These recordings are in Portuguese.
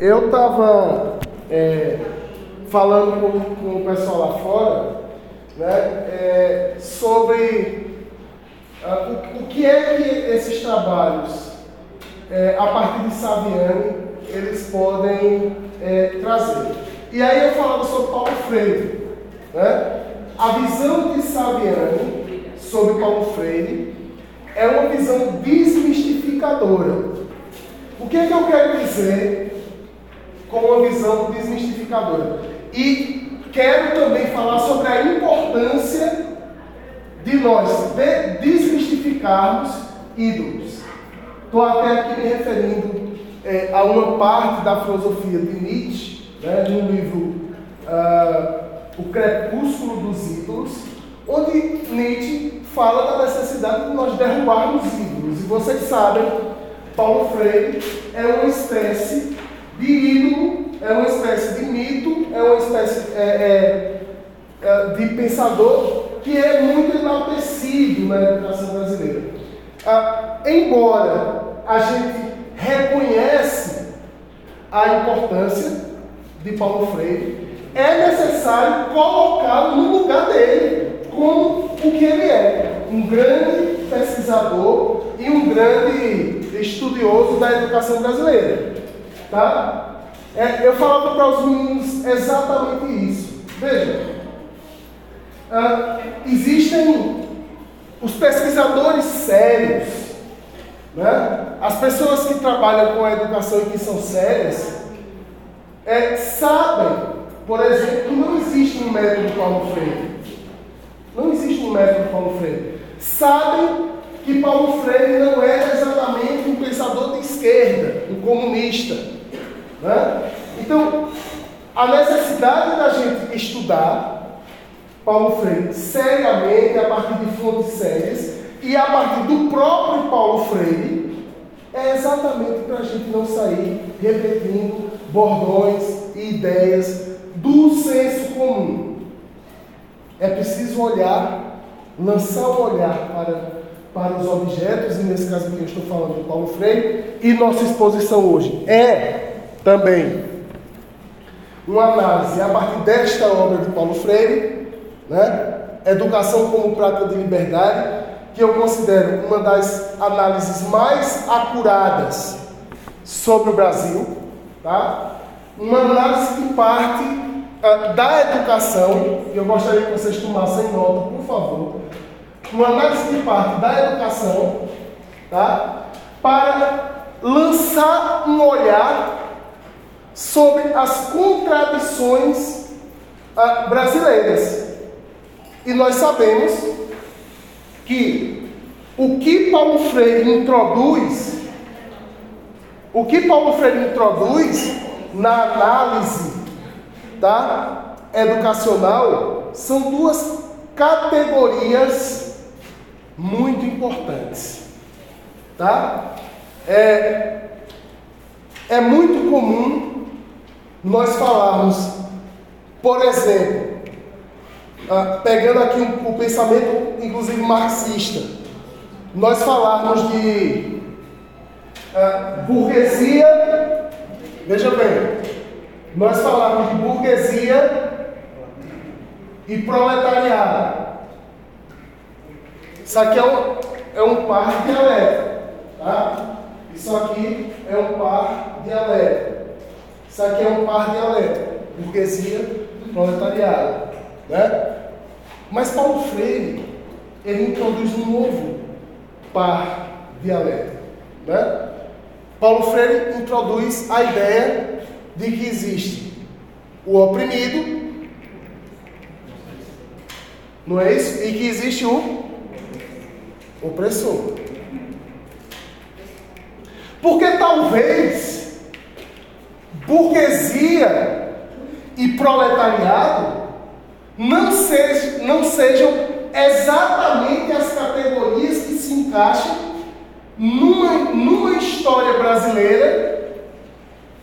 Eu estava é, falando com, com, o pessoal lá fora né, é, sobre uh, o, o, que é que esses trabalhos, é, a partir de Saviani, eles podem é, trazer. E aí eu falava sobre Paulo Freire. Né? A visão de Saviani sobre Paulo Freire é uma visão desmistificadora. O que é que eu quero dizer com uma visão desmistificadora? E quero também falar sobre a importância de nós desmistificarmos ídolos. Estou até aqui me referindo é, a uma parte da filosofia de Nietzsche, né, no livro uh, O Crepúsculo dos Ídolos, onde Nietzsche fala da necessidade de nós derrubarmos ídolos. E vocês sabem, Paulo Freire é uma espécie de ídolo, é uma espécie de mito, é uma espécie é, é, é, de pensador que é muito enaltecido na educação brasileira. Ah, embora a gente reconhece a importância de Paulo Freire, é necessário colocá-lo no lugar dele, como o que ele é, um grande pesquisador e um grande estudioso da educação brasileira. Tá? É, eu falava para os meninos exatamente isso. Veja, ah, existem os pesquisadores sérios, né? as pessoas que trabalham com a educação e que são sérias, é, sabem, por exemplo, que não existe um método Paulo Freire. Não existe um método Paulo Freire. Sabem que Paulo Freire não era exatamente um pensador de esquerda, um comunista. Né? Então, a necessidade da gente estudar Paulo Freire seriamente, a partir de fontes sérias, e a partir do próprio Paulo Freire, é exatamente para a gente não sair repetindo bordões e ideias do senso comum. É preciso olhar, lançar o um olhar para para os objetos, e nesse caso aqui eu estou falando de Paulo Freire, e nossa exposição hoje é também uma análise a partir desta obra de Paulo Freire, né? Educação como Prática de Liberdade, que eu considero uma das análises mais acuradas sobre o Brasil, tá? Uma análise que parte uh, da educação, e eu gostaria que vocês tomassem nota, por favor, uma análise de parte da educação, tá? para lançar um olhar sobre as contradições ah, brasileiras. E nós sabemos que o que Paulo Freire introduz, o que Paulo Freire introduz na análise tá, educacional são duas categorias muito importantes. Tá? É, é muito comum nós falarmos, por exemplo, ah, pegando aqui o, o pensamento, inclusive marxista, nós falarmos de ah, burguesia, veja bem, nós falarmos de burguesia e proletariado. Isso aqui é um, é um par dialético, tá? Isso aqui é um par dialético. Isso aqui é um par dialético. Burguesia, proletariado, né? Mas Paulo Freire, ele introduz um novo par dialético, né? Paulo Freire introduz a ideia de que existe o oprimido, não é isso? E que existe o opressor. Porque talvez burguesia e proletariado não, não sejam exatamente as categorias que se encaixam numa, numa história brasileira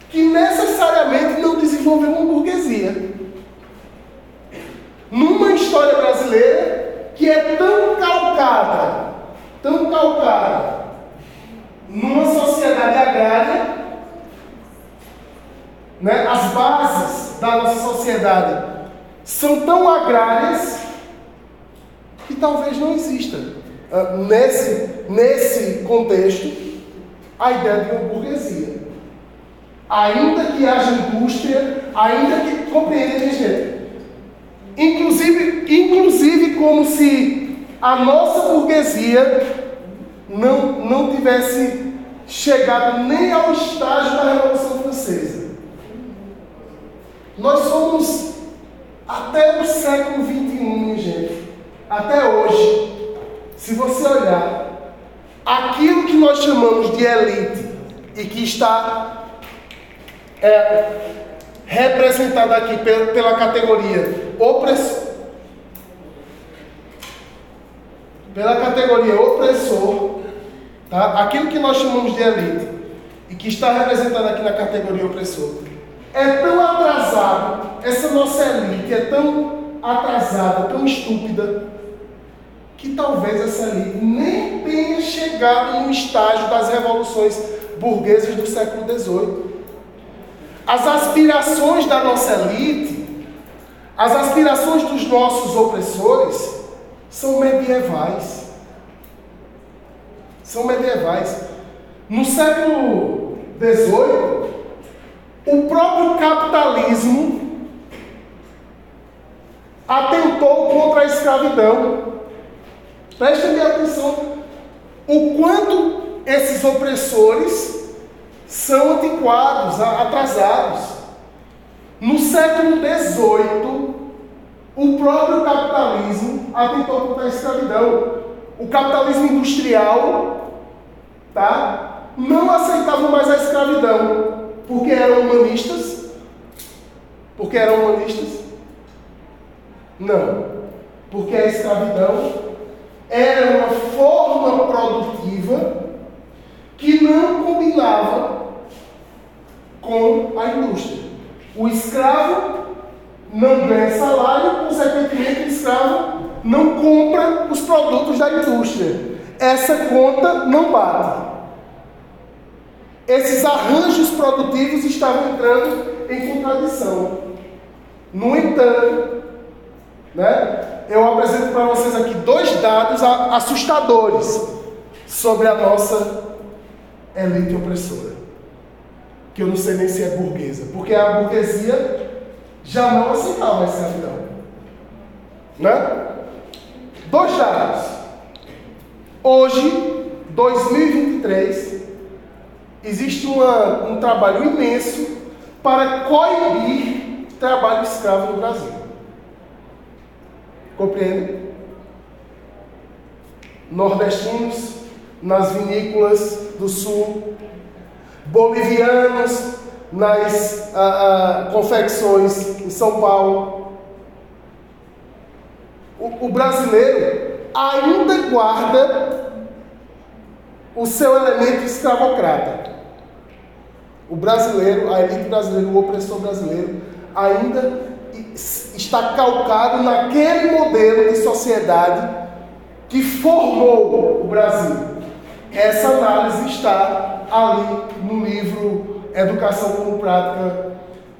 que necessariamente não desenvolveu uma burguesia. Numa história brasileira que é tão calcada tão calcada numa sociedade agrária né, as bases da nossa sociedade são tão agrárias que talvez não exista uh, nesse, nesse contexto a ideia de uma burguesia. Ainda que haja indústria, ainda que. Compreende, gente? Inclusive, inclusive como se a nossa burguesia não, não tivesse chegado nem ao estágio da Revolução Francesa. Nós somos, até o século XXI, minha gente, até hoje, se você olhar, aquilo que nós chamamos de elite e que está é, representado aqui pela, categoria opressor, pela categoria opressor, tá? aquilo que nós chamamos de elite e que está representado aqui na categoria opressor, é tão atrasado, essa nossa elite é tão atrasada, tão estúpida, que talvez essa elite nem tenha chegado no estágio das revoluções burguesas do século XVIII. As aspirações da nossa elite, as aspirações dos nossos opressores, são medievais. São medievais. No século XVIII, o próprio capitalismo atentou contra a escravidão. Prestem atenção o quanto esses opressores são antiquados, atrasados. No século XVIII, o próprio capitalismo atentou contra a escravidão. O capitalismo industrial tá, não aceitava mais a escravidão, porque eram humanistas. Porque eram humanistas? Não. Porque a escravidão era uma forma produtiva que não combinava com a indústria. O escravo não ganha salário, consequentemente o escravo não compra os produtos da indústria. Essa conta não bate. Esses arranjos produtivos estavam entrando em contradição. No entanto, né, eu apresento para vocês aqui dois dados assustadores sobre a nossa elite opressora. Que eu não sei nem se é burguesa, porque a burguesia já não aceitava a escravidão. Né? Dois dados. Hoje, 2023, existe uma, um trabalho imenso para coibir trabalho escravo no Brasil. Compreende? Nordestinos nas vinícolas do sul, bolivianos nas ah, ah, confecções em São Paulo. O, o brasileiro ainda guarda o seu elemento escravocrata. O brasileiro, a elite brasileira, o opressor brasileiro, ainda está calcado naquele modelo de sociedade que formou o Brasil. Essa análise está ali no livro Educação como Prática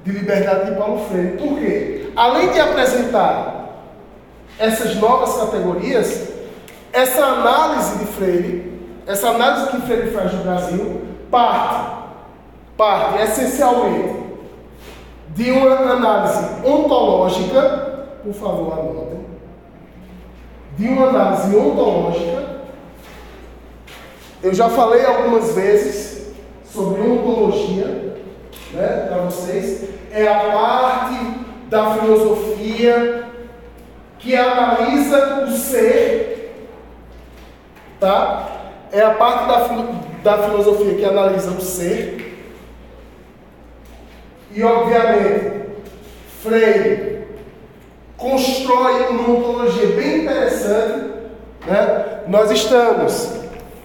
de Liberdade de Paulo Freire. Por quê? Além de apresentar essas novas categorias, essa análise de Freire, essa análise que Freire faz do Brasil, parte, parte essencialmente de uma análise ontológica, por favor, anotem, de uma análise ontológica. Eu já falei algumas vezes sobre ontologia, né, para vocês, é a parte da filosofia que analisa o ser, tá? É a parte da, da filosofia que analisa o ser. E, obviamente, Freire constrói uma ontologia bem interessante. Né? Nós estamos,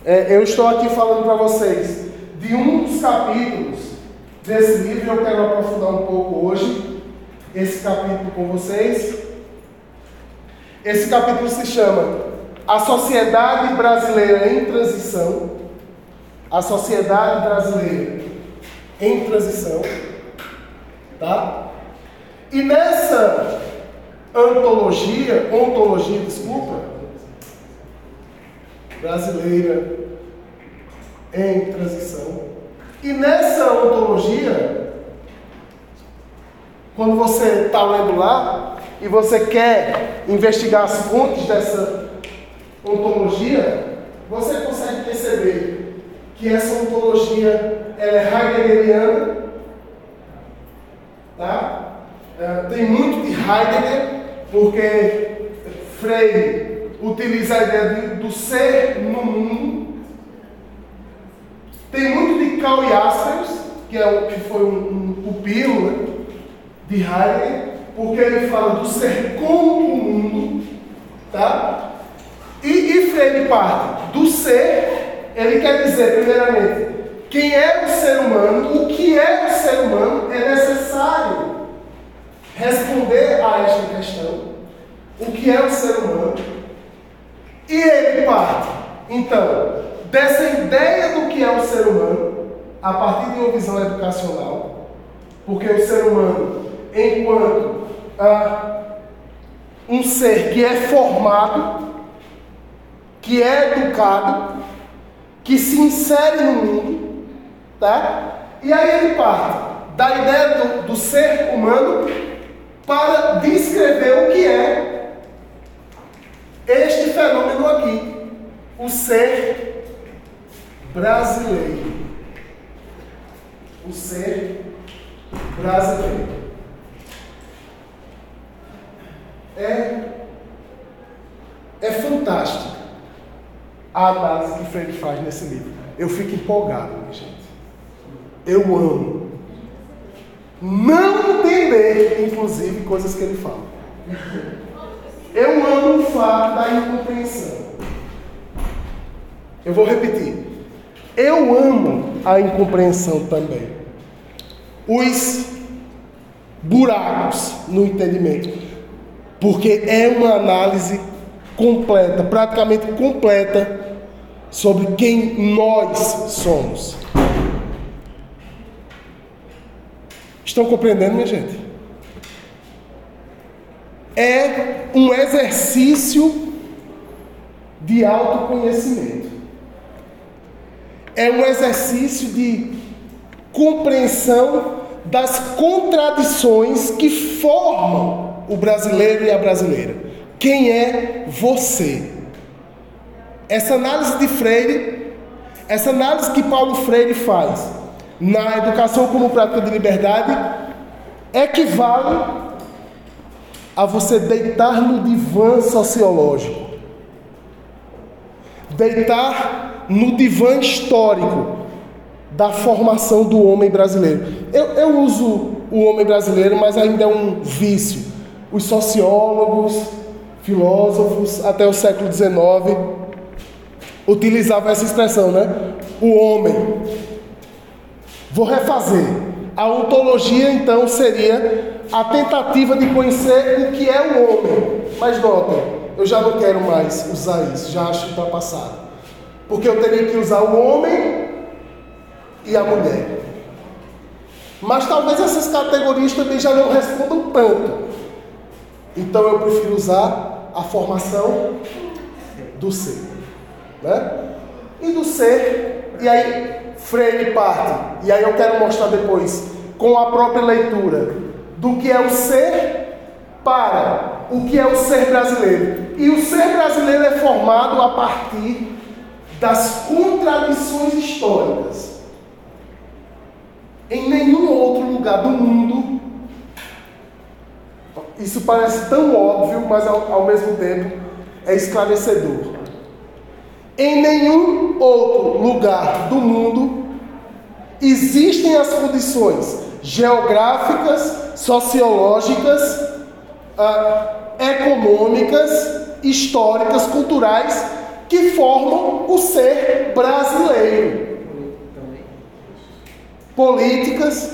é, eu estou aqui falando para vocês de um dos capítulos desse livro, eu quero aprofundar um pouco hoje esse capítulo com vocês. Esse capítulo se chama A Sociedade Brasileira em Transição. A Sociedade Brasileira em Transição. Tá? E nessa antologia, ontologia, desculpa, brasileira em transição. E nessa ontologia, quando você está lendo lá e você quer investigar as fontes dessa ontologia, você consegue perceber que essa ontologia ela é heideggeriana, tá? É, tem muito de Heidegger, porque Freire utiliza a ideia de, do ser no mundo. Tem muito de Karl Jaspers, que, é o, que foi um, um pupilo né, de Heidegger, porque ele fala do ser como o mundo, tá? E, e Freire parte do ser, ele quer dizer, primeiramente, quem é o ser humano, o que é o ser humano, é necessário responder a esta questão: o que é o ser humano? E ele parte, então, dessa ideia do que é o ser humano, a partir de uma visão educacional, porque o ser humano, enquanto ah, um ser que é formado, que é educado, que se insere no mundo, tá? E aí ele parte da ideia do, do ser humano para descrever o que é este fenômeno aqui, o ser brasileiro. O ser brasileiro. É, é fantástica a análise que Freire faz nesse livro. Eu fico empolgado, gente. Eu amo não entender, inclusive, coisas que ele fala. Eu amo o fato da incompreensão. Eu vou repetir. Eu amo a incompreensão também. Os buracos no entendimento. Porque é uma análise completa, praticamente completa, sobre quem nós somos. Estão compreendendo, minha gente? É um exercício de autoconhecimento. É um exercício de compreensão das contradições que formam o brasileiro e a brasileira. Quem é você? Essa análise de Freire, essa análise que Paulo Freire faz, na educação como prática de liberdade equivale a você deitar no divã sociológico, deitar no divã histórico da formação do homem brasileiro. Eu, eu uso o homem brasileiro, mas ainda é um vício. Os sociólogos, filósofos, até o século XIX, utilizavam essa expressão, né? O homem. Vou refazer. A ontologia, então, seria a tentativa de conhecer o que é o homem. Mas notem, eu já não quero mais usar isso, já acho ultrapassado. Porque eu teria que usar o homem e a mulher. Mas talvez essas categorias também já não respondam tanto. Então eu prefiro usar a formação do ser. Né? E do ser, e aí Freire parte, e aí eu quero mostrar depois, com a própria leitura, do que é o ser para o que é o ser brasileiro. E o ser brasileiro é formado a partir das contradições históricas. Em nenhum outro lugar do mundo, isso parece tão óbvio, mas ao, ao mesmo tempo é esclarecedor. Em nenhum outro lugar do mundo existem as condições geográficas, sociológicas, ah, econômicas, históricas, culturais que formam o ser brasileiro. Políticas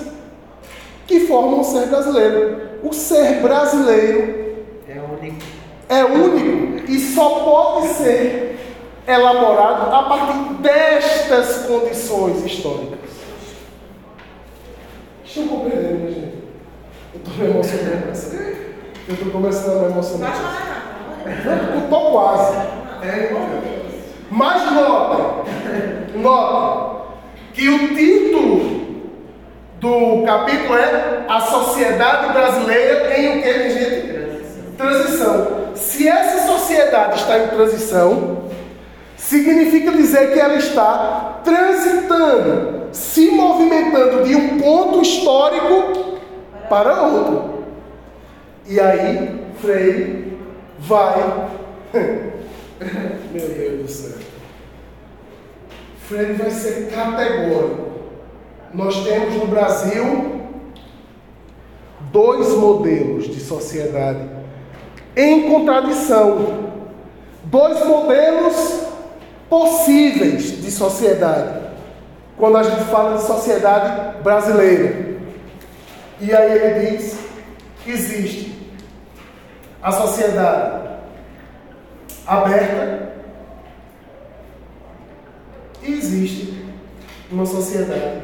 que formam o ser brasileiro. O ser brasileiro é único. É único e só pode ser elaborado a partir destas condições históricas. Estão compreendendo, minha gente? Estou me emocionando. Eu estou começando a me emocionar. Eu estou quase. Mas nota, nota, que o título do capítulo é A Sociedade Brasileira em o que, minha gente? Transição. Se essa sociedade está em transição, significa dizer que ela está transitando, se movimentando de um ponto histórico para outro. E aí, Freire vai. Meu Deus do céu. Freire vai ser categórico. Nós temos no Brasil dois modelos de sociedade em contradição. Dois modelos possíveis de sociedade. Quando a gente fala de sociedade brasileira. E aí ele diz: existe a sociedade aberta e existe uma sociedade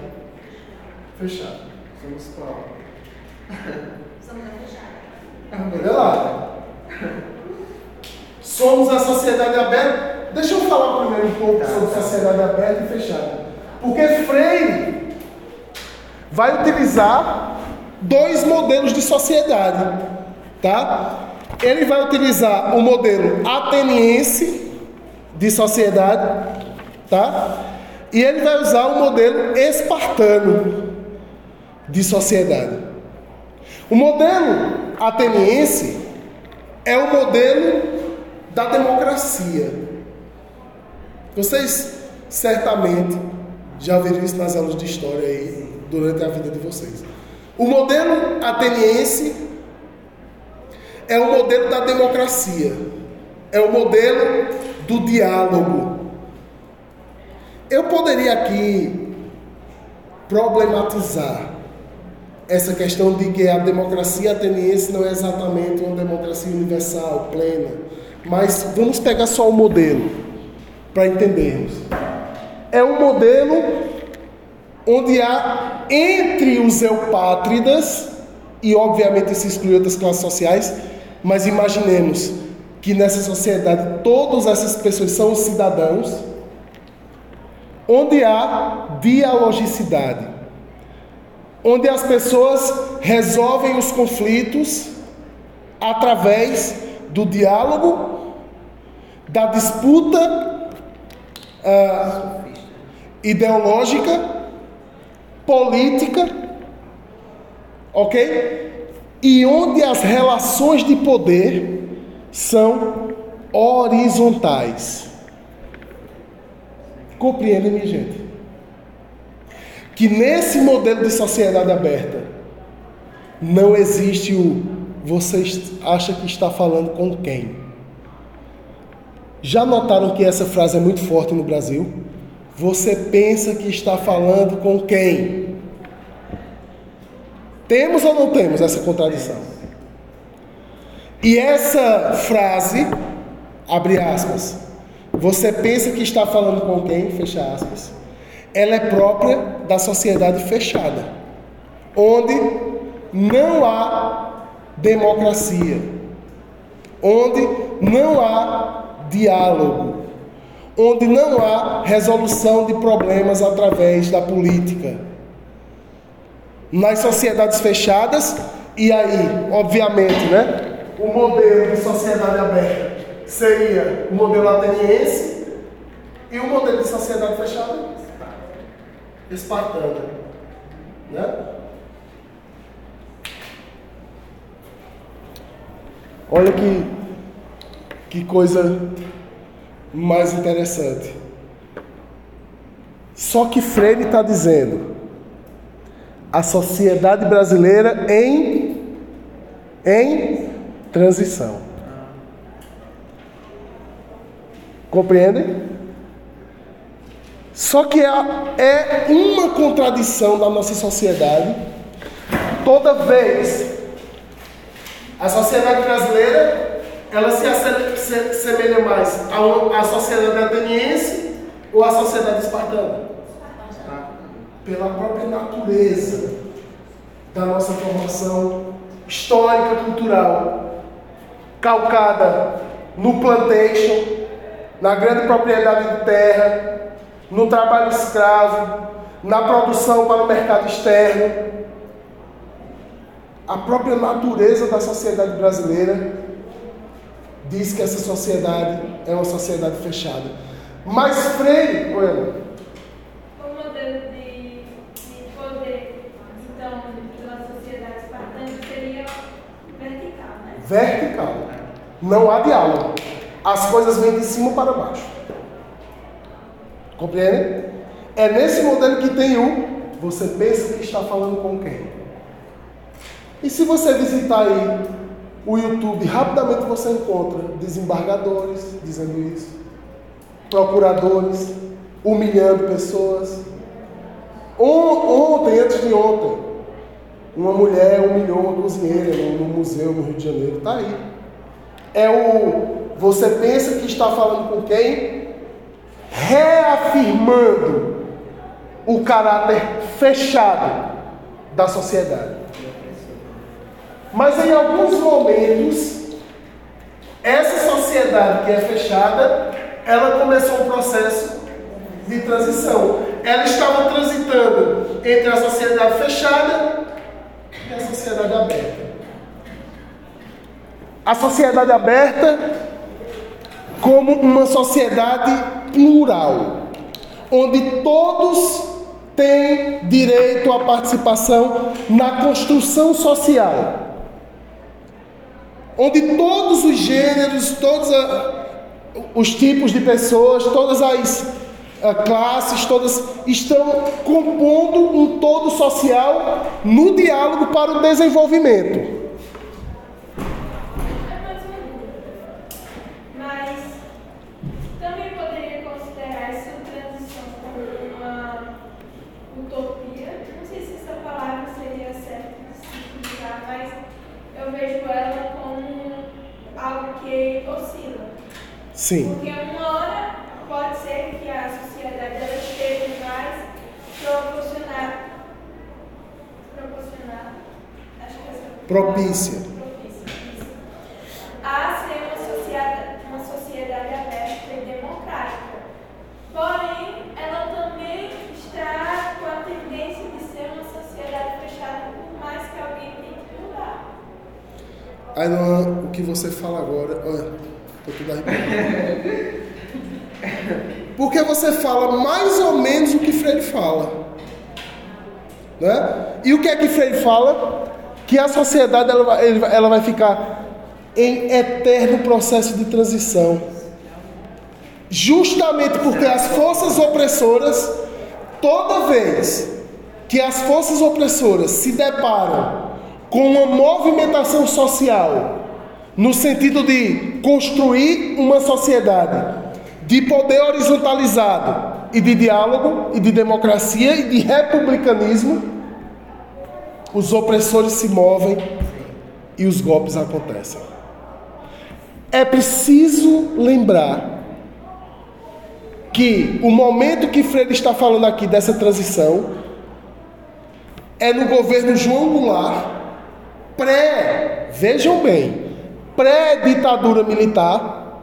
fechada. Somos qual? Somos a fechada. Revelada. Somos a sociedade aberta. Deixa eu falar primeiro um pouco sobre sociedade aberta e fechada. Porque Freire vai utilizar dois modelos de sociedade, tá? Ele vai utilizar o modelo ateniense de sociedade, tá? E ele vai usar o modelo espartano de sociedade. O modelo ateniense é o modelo da democracia. Vocês certamente já viram isso nas aulas de história aí durante a vida de vocês. O modelo ateniense é o modelo da democracia, é o modelo do diálogo. Eu poderia aqui problematizar essa questão de que a democracia ateniense não é exatamente uma democracia universal, plena, mas vamos pegar só o modelo para entendermos. É um modelo onde há entre os eupátridas, e obviamente se exclui outras classes sociais, mas imaginemos que nessa sociedade todas essas pessoas são cidadãos, onde há dialogicidade, onde as pessoas resolvem os conflitos através do diálogo, da disputa uh, ideológica política, ok? E onde as relações de poder são horizontais. Compreende, minha gente? Que nesse modelo de sociedade aberta não existe o você acha que está falando com quem? Já notaram que essa frase é muito forte no Brasil? Você pensa que está falando com quem? Temos ou não temos essa contradição? E essa frase, abre aspas, você pensa que está falando com quem? Fecha aspas. Ela é própria da sociedade fechada, onde não há democracia, onde não há diálogo, onde não há resolução de problemas através da política. Nas sociedades fechadas, e aí, obviamente, né, o modelo de sociedade aberta seria o modelo ateniense e o modelo de sociedade fechada espartana, né? Olha que que coisa mais interessante. Só que Freire está dizendo a sociedade brasileira em, em transição. Compreendem? Só que é, é uma contradição da nossa sociedade. Toda vez a sociedade brasileira ela se assemelha mais à sociedade ateniense ou à sociedade espartana? Pela própria natureza da nossa formação histórica, cultural, calcada no plantation, na grande propriedade de terra, no trabalho escravo, na produção para o mercado externo. A própria natureza da sociedade brasileira diz que essa sociedade é uma sociedade fechada. Mas Freire, olha, o modelo de, de poder, então, da sociedade espartana seria vertical, né? Vertical. Não há diálogo. As coisas vêm de cima para baixo. Compreende? É nesse modelo que tem o você pensa que está falando com quem? E se você visitar aí o YouTube, rapidamente você encontra desembargadores dizendo isso, procuradores humilhando pessoas. Ontem, antes de ontem, uma mulher humilhou uma cozinheira no museu no Rio de Janeiro. Está aí. É o você pensa que está falando com quem? Reafirmando o caráter fechado da sociedade. Mas em alguns momentos, essa sociedade que é fechada, ela começou um processo de transição. Ela estava transitando entre a sociedade fechada e a sociedade aberta. A sociedade aberta como uma sociedade plural, onde todos têm direito à participação na construção social, onde todos os gêneros, todos os tipos de pessoas, todas as classes, todas estão compondo um todo social no diálogo para o desenvolvimento. Sim. Porque uma hora pode ser que a sociedade ela esteja mais proporcionada. Proporcionada. Acho que essa. Propícia. Propícia. A ser uma sociedade, uma sociedade aberta e democrática. Porém, ela também está com a tendência de ser uma sociedade fechada, por mais que alguém tente mudar. Aí, o que você fala agora. Olha, tudo Porque você fala mais ou menos o que Freire fala. Né? E o que é que Freire fala? Que a sociedade ela ela vai ficar em eterno processo de transição. Justamente porque as forças opressoras, toda vez que as forças opressoras se deparam com uma movimentação social no sentido de construir uma sociedade de poder horizontalizado e de diálogo e de democracia e de republicanismo, os opressores se movem e os golpes acontecem. É preciso lembrar que o momento que Freire está falando aqui dessa transição é no governo João Goulart, pré, vejam bem, pré-ditadura militar,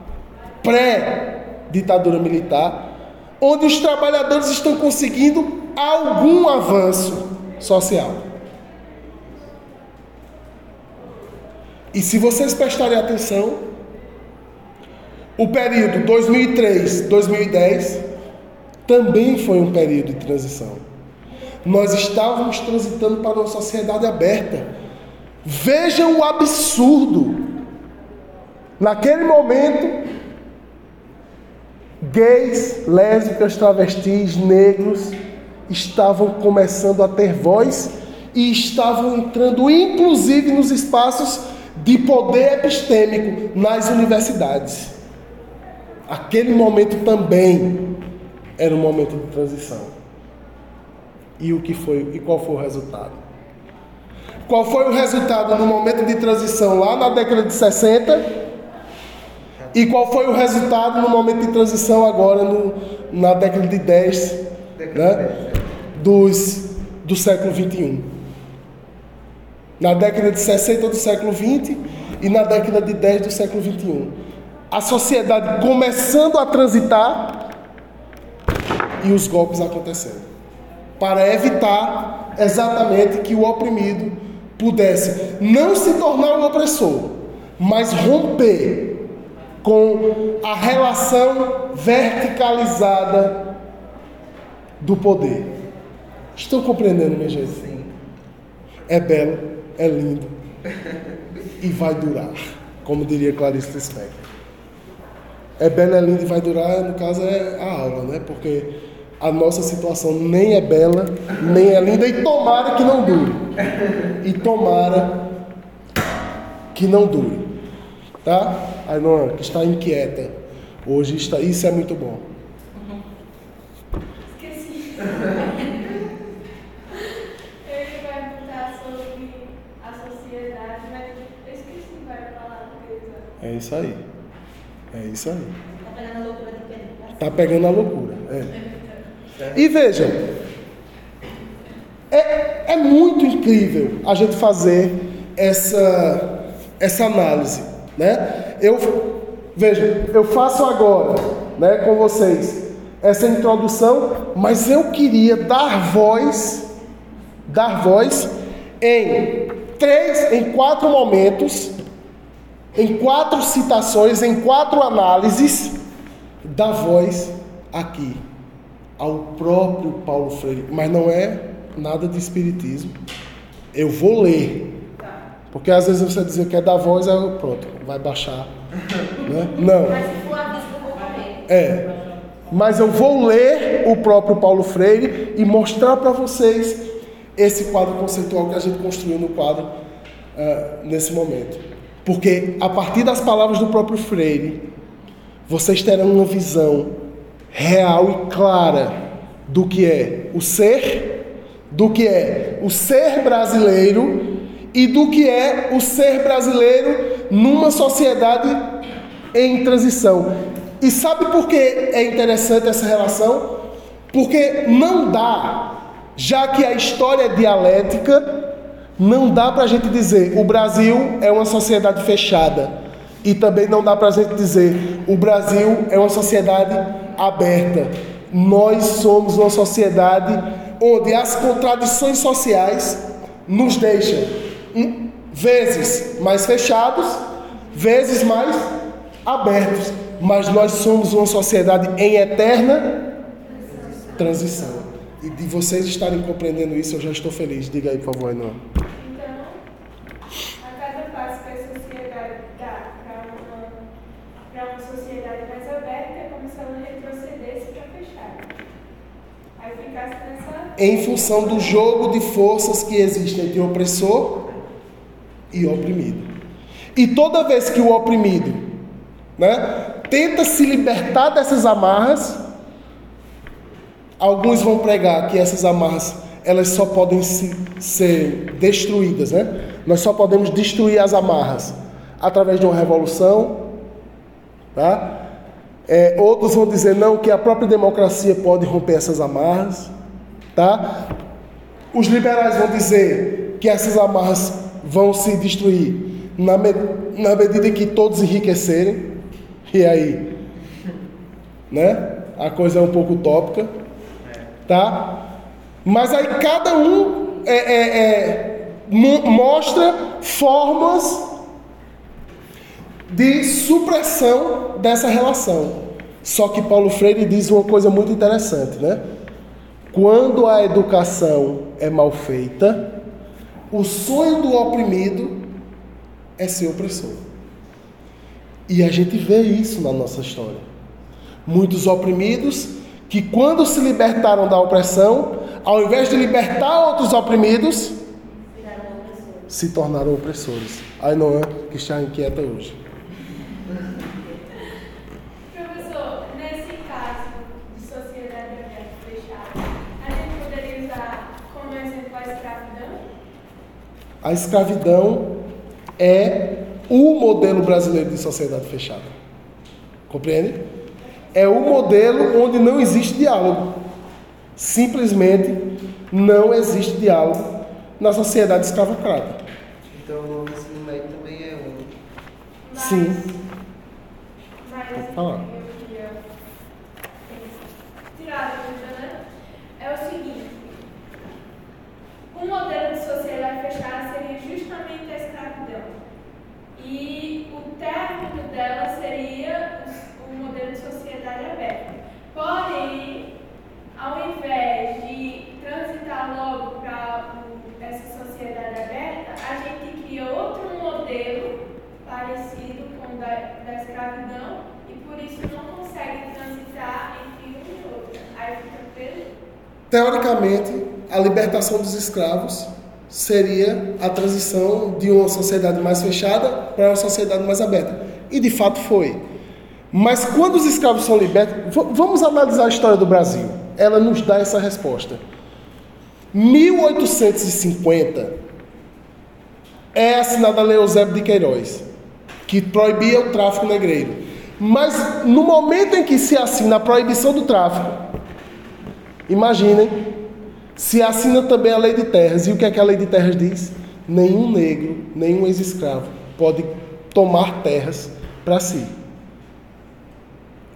pré-ditadura militar, onde os trabalhadores estão conseguindo algum avanço social. E se vocês prestarem atenção, o período 2003-2010 também foi um período de transição. Nós estávamos transitando para uma sociedade aberta. Vejam o absurdo Naquele momento, gays, lésbicas, travestis, negros estavam começando a ter voz e estavam entrando, inclusive, nos espaços de poder epistêmico nas universidades. Aquele momento também era um momento de transição. E o que foi e qual foi o resultado? Qual foi o resultado no momento de transição lá na década de 60? E qual foi o resultado no momento de transição agora, no, na década de 10, né, dos, do século 21? na década de 60 do século 20 e na década de 10 do século 21. A sociedade começando a transitar e os golpes acontecendo. Para evitar exatamente que o oprimido pudesse não se tornar um opressor, mas romper com a relação verticalizada do poder. Estão compreendendo, minha gente? Sim. É belo, é lindo e vai durar, como diria Clarice Lispector. É belo, é lindo e vai durar, no caso é a aula, né? Porque a nossa situação nem é bela, nem é linda, e tomara que não dure. E tomara que não dure. Tá? A Noa, que está inquieta. Hoje está. Isso é muito bom. Esqueci. Eu ia perguntar sobre a sociedade, mas eu esqueci o que vai falar do que É isso aí. É isso aí. Tá pegando a loucura de Pedro. Tá pegando a loucura. É. E vejam, é, é muito incrível a gente fazer essa, essa análise. Né? Eu, vejam, eu faço agora né, com vocês essa introdução, mas eu queria dar voz, dar voz em três, em quatro momentos, em quatro citações, em quatro análises, dar voz aqui ao próprio Paulo Freire, mas não é nada de espiritismo. Eu vou ler. Porque às vezes você dizer que é da voz, aí pronto, vai baixar. Né? Não. É. Mas eu vou ler o próprio Paulo Freire e mostrar para vocês esse quadro conceitual que a gente construiu no quadro uh, nesse momento. Porque a partir das palavras do próprio Freire, vocês terão uma visão real e clara do que é o ser, do que é o ser brasileiro e do que é o ser brasileiro numa sociedade em transição. E sabe por que é interessante essa relação? Porque não dá, já que a história é dialética, não dá para a gente dizer o Brasil é uma sociedade fechada. E também não dá para a gente dizer o Brasil é uma sociedade aberta. Nós somos uma sociedade onde as contradições sociais nos deixam vezes mais fechados, vezes mais abertos. Mas nós somos uma sociedade em eterna transição. E de vocês estarem compreendendo isso, eu já estou feliz. Diga aí, por favor, Ainhoa. Então, a cada passo que a sociedade dá para uma, pra uma sociedade mais aberta, é como se ela retrocedesse para fechar. Aí ficasse nessa. Em função do jogo de forças que existe entre opressor e oprimido. E toda vez que o oprimido né, tenta se libertar dessas amarras, alguns vão pregar que essas amarras elas só podem se, ser destruídas, né? Nós só podemos destruir as amarras através de uma revolução, tá? É, outros vão dizer não que a própria democracia pode romper essas amarras, tá? Os liberais vão dizer que essas amarras vão se destruir na, na medida em que todos enriquecerem. E aí, né? A coisa é um pouco utópica, tá? Mas aí cada um é, é, é, mo- mostra formas de supressão dessa relação. Só que Paulo Freire diz uma coisa muito interessante, né? Quando a educação é mal feita, o sonho do oprimido é ser opressor. E a gente vê isso na nossa história. Muitos oprimidos que, quando se libertaram da opressão, ao invés de libertar outros oprimidos, se tornaram opressores. Aí não é que está inquieta hoje. Professor, nesse caso de sociedade aberta fechada, a gente poderia usar como exemplo a escravidão? A escravidão é o modelo brasileiro de sociedade fechada. Compreende? É o modelo onde não existe diálogo. Simplesmente não existe diálogo na sociedade escravocrata. Então o novo ensino médio também é um. Sim. Mas Pode falar. eu queria tirar a dúvida, né? É o seguinte. Um modelo de sociedade fechada seria justamente a escravidão. E o término dela seria o o modelo de sociedade aberta. Porém, ao invés de transitar logo para essa sociedade aberta, a gente cria outro modelo parecido com o da, da escravidão e por isso não consegue transitar entre um e outro. Aí fica. Teoricamente, a libertação dos escravos seria a transição de uma sociedade mais fechada para uma sociedade mais aberta. E de fato foi. Mas quando os escravos são libertos, vamos analisar a história do Brasil. Ela nos dá essa resposta. 1850 é assinada a Lei Eusébio de Queiroz, que proibia o tráfico negreiro. Mas no momento em que se assina a proibição do tráfico, Imaginem se assina também a lei de terras. E o que é que a lei de terras diz? Nenhum negro, nenhum ex-escravo pode tomar terras para si.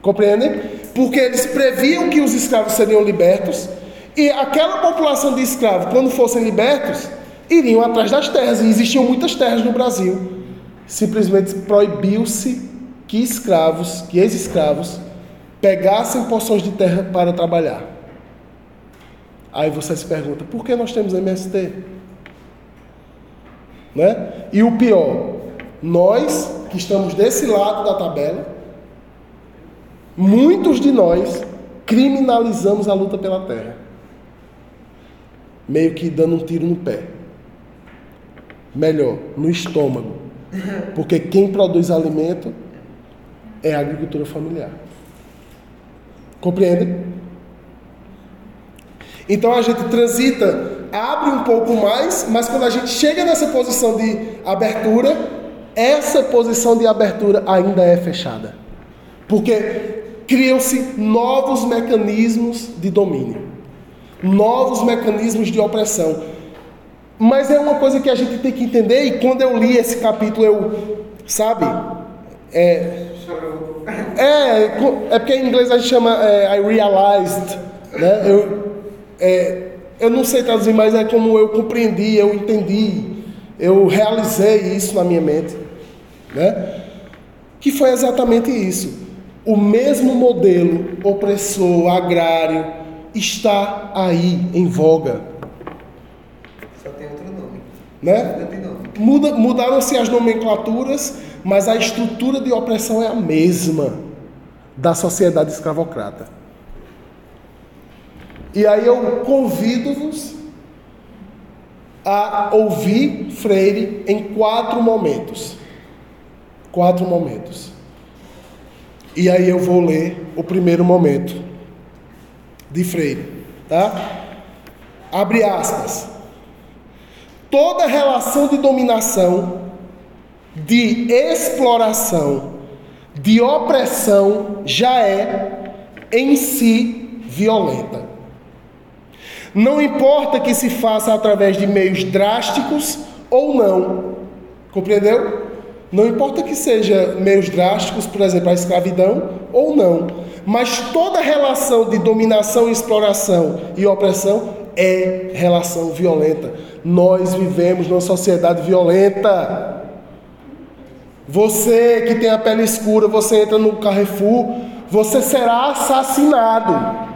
Compreendem? Porque eles previam que os escravos seriam libertos e aquela população de escravos, quando fossem libertos, iriam atrás das terras. E existiam muitas terras no Brasil. Simplesmente proibiu-se que escravos, que ex-escravos, pegassem porções de terra para trabalhar. Aí você se pergunta, por que nós temos MST? Né? E o pior, nós que estamos desse lado da tabela, muitos de nós criminalizamos a luta pela terra. Meio que dando um tiro no pé. Melhor, no estômago. Porque quem produz alimento é a agricultura familiar. Compreende? Então a gente transita, abre um pouco mais, mas quando a gente chega nessa posição de abertura, essa posição de abertura ainda é fechada. Porque criam-se novos mecanismos de domínio, novos mecanismos de opressão. Mas é uma coisa que a gente tem que entender, e quando eu li esse capítulo, eu, sabe, é, é, é porque em inglês a gente chama é, I realized, né? Eu, é, eu não sei traduzir, mas é como eu compreendi, eu entendi, eu realizei isso na minha mente, né? Que foi exatamente isso. O mesmo modelo opressor, agrário, está aí em voga, Só tem outro nome. Né? Muda, mudaram-se as nomenclaturas, mas a estrutura de opressão é a mesma da sociedade escravocrata. E aí eu convido-vos a ouvir Freire em quatro momentos. Quatro momentos. E aí eu vou ler o primeiro momento de Freire, tá? Abre aspas. Toda relação de dominação, de exploração, de opressão já é em si violenta. Não importa que se faça através de meios drásticos ou não. Compreendeu? Não importa que seja meios drásticos, por exemplo, a escravidão ou não. Mas toda relação de dominação, exploração e opressão é relação violenta. Nós vivemos numa sociedade violenta. Você que tem a pele escura, você entra no Carrefour, você será assassinado.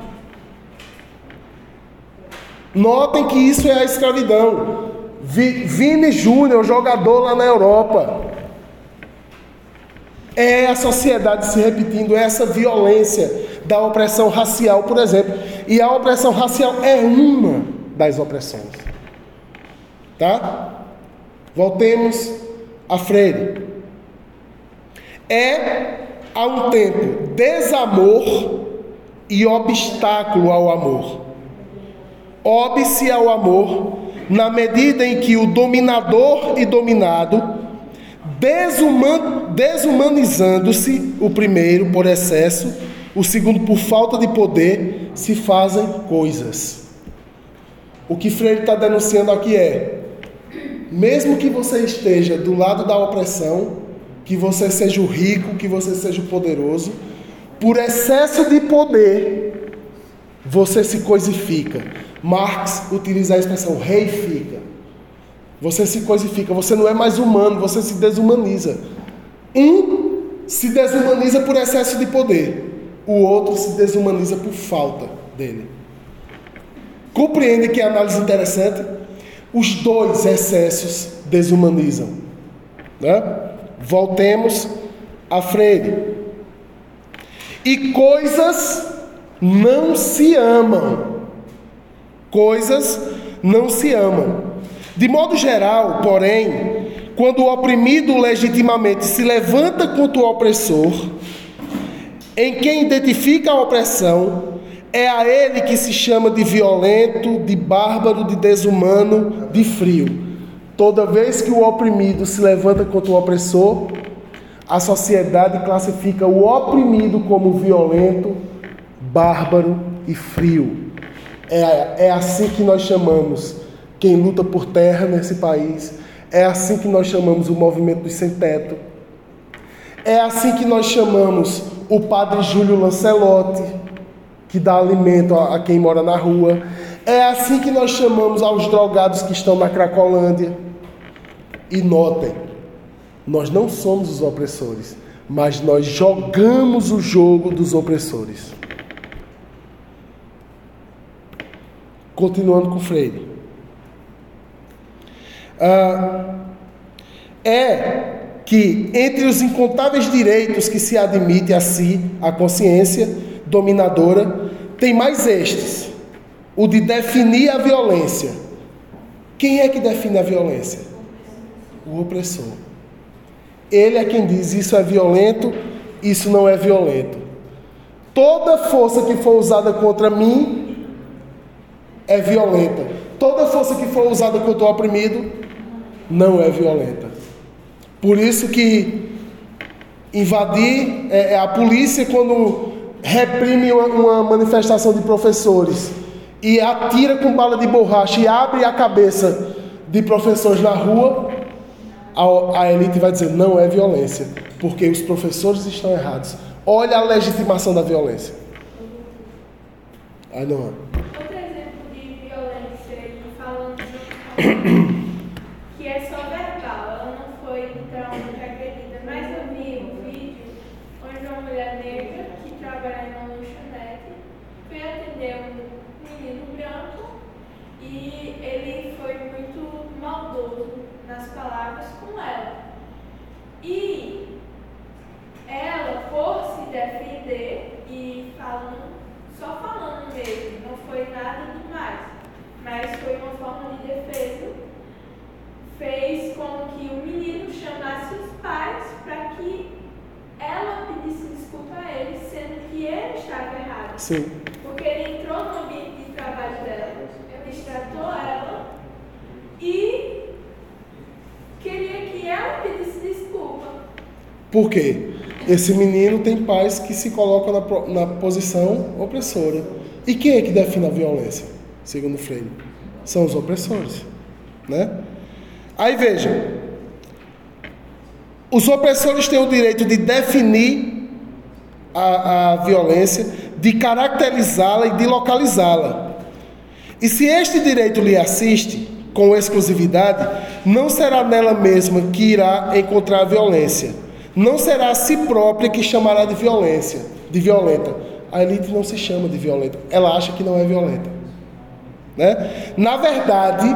Notem que isso é a escravidão. Vi- Vini Júnior, jogador lá na Europa. É a sociedade se repetindo, é essa violência da opressão racial, por exemplo. E a opressão racial é uma das opressões. Tá? Voltemos a Freire. É, a um tempo, desamor e obstáculo ao amor. Óbice ao amor, na medida em que o dominador e dominado, desuman- desumanizando-se, o primeiro por excesso, o segundo por falta de poder, se fazem coisas. O que Freire está denunciando aqui é: mesmo que você esteja do lado da opressão, que você seja o rico, que você seja o poderoso, por excesso de poder, você se coisifica. Marx utiliza a expressão reifica. Você se coisifica, você não é mais humano, você se desumaniza. Um se desumaniza por excesso de poder, o outro se desumaniza por falta dele. Compreende que análise interessante? Os dois excessos desumanizam. Né? Voltemos a Freire. E coisas não se amam. Coisas não se amam. De modo geral, porém, quando o oprimido legitimamente se levanta contra o opressor, em quem identifica a opressão, é a ele que se chama de violento, de bárbaro, de desumano, de frio. Toda vez que o oprimido se levanta contra o opressor, a sociedade classifica o oprimido como violento, bárbaro e frio. É, é assim que nós chamamos quem luta por terra nesse país. É assim que nós chamamos o movimento dos sem-teto. É assim que nós chamamos o padre Júlio Lancelotti, que dá alimento a, a quem mora na rua. É assim que nós chamamos aos drogados que estão na Cracolândia. E notem, nós não somos os opressores, mas nós jogamos o jogo dos opressores. Continuando com Freire. Ah, é que entre os incontáveis direitos que se admite a si a consciência dominadora, tem mais estes: o de definir a violência. Quem é que define a violência? O opressor. Ele é quem diz isso é violento, isso não é violento. Toda força que for usada contra mim é violenta. Toda força que for usada contra o oprimido não é violenta. Por isso que invadir é, é a polícia quando reprime uma, uma manifestação de professores e atira com bala de borracha e abre a cabeça de professores na rua, a, a elite vai dizer não é violência, porque os professores estão errados. Olha a legitimação da violência. Aí não. Outro exemplo de violência, falando de que é só verbal, ela não foi literalmente agredida, mas eu vi um vídeo onde uma mulher negra que trabalha em uma lanchonete foi atender um menino branco e ele foi muito maldoso nas palavras com ela. E ela, por se defender e falando, só falando mesmo, não foi nada demais, mas foi uma forma de defesa, fez com que o menino chamasse os pais para que ela pedisse desculpa a ele, sendo que ele estava errado. Sim. Porque ele entrou no ambiente de trabalho dela, destratou ela e queria que ela pedisse desculpa. Por quê? Esse menino tem pais que se colocam na, na posição opressora. E quem é que define a violência? Segundo Freire. São os opressores. Né? Aí veja. Os opressores têm o direito de definir a, a violência, de caracterizá-la e de localizá-la. E se este direito lhe assiste com exclusividade, não será nela mesma que irá encontrar a violência. Não será a si própria que chamará de violência, de violenta. A elite não se chama de violenta, ela acha que não é violenta. Né? Na verdade,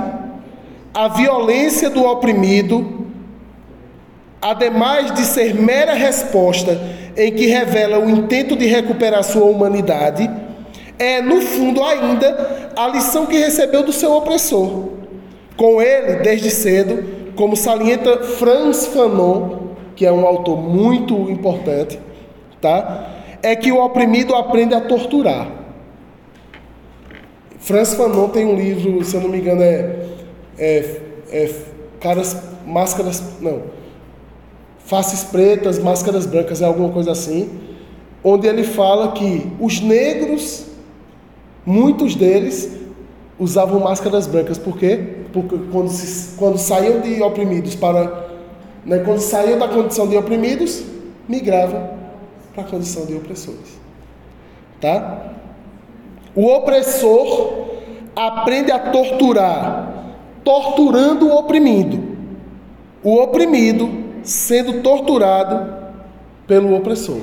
a violência do oprimido, ademais de ser mera resposta em que revela o intento de recuperar sua humanidade, é, no fundo, ainda a lição que recebeu do seu opressor. Com ele, desde cedo, como salienta Franz Fanon, que é um autor muito importante, tá? é que o oprimido aprende a torturar. Franz Fanon tem um livro, se eu não me engano, é, é, é caras, máscaras, não, faces pretas, máscaras brancas, é alguma coisa assim, onde ele fala que os negros, muitos deles, usavam máscaras brancas, por quê? Porque quando, se, quando saíam de oprimidos para. Né, quando saíam da condição de oprimidos, migravam para a condição de opressores. Tá? O opressor aprende a torturar, torturando o oprimido. O oprimido sendo torturado pelo opressor.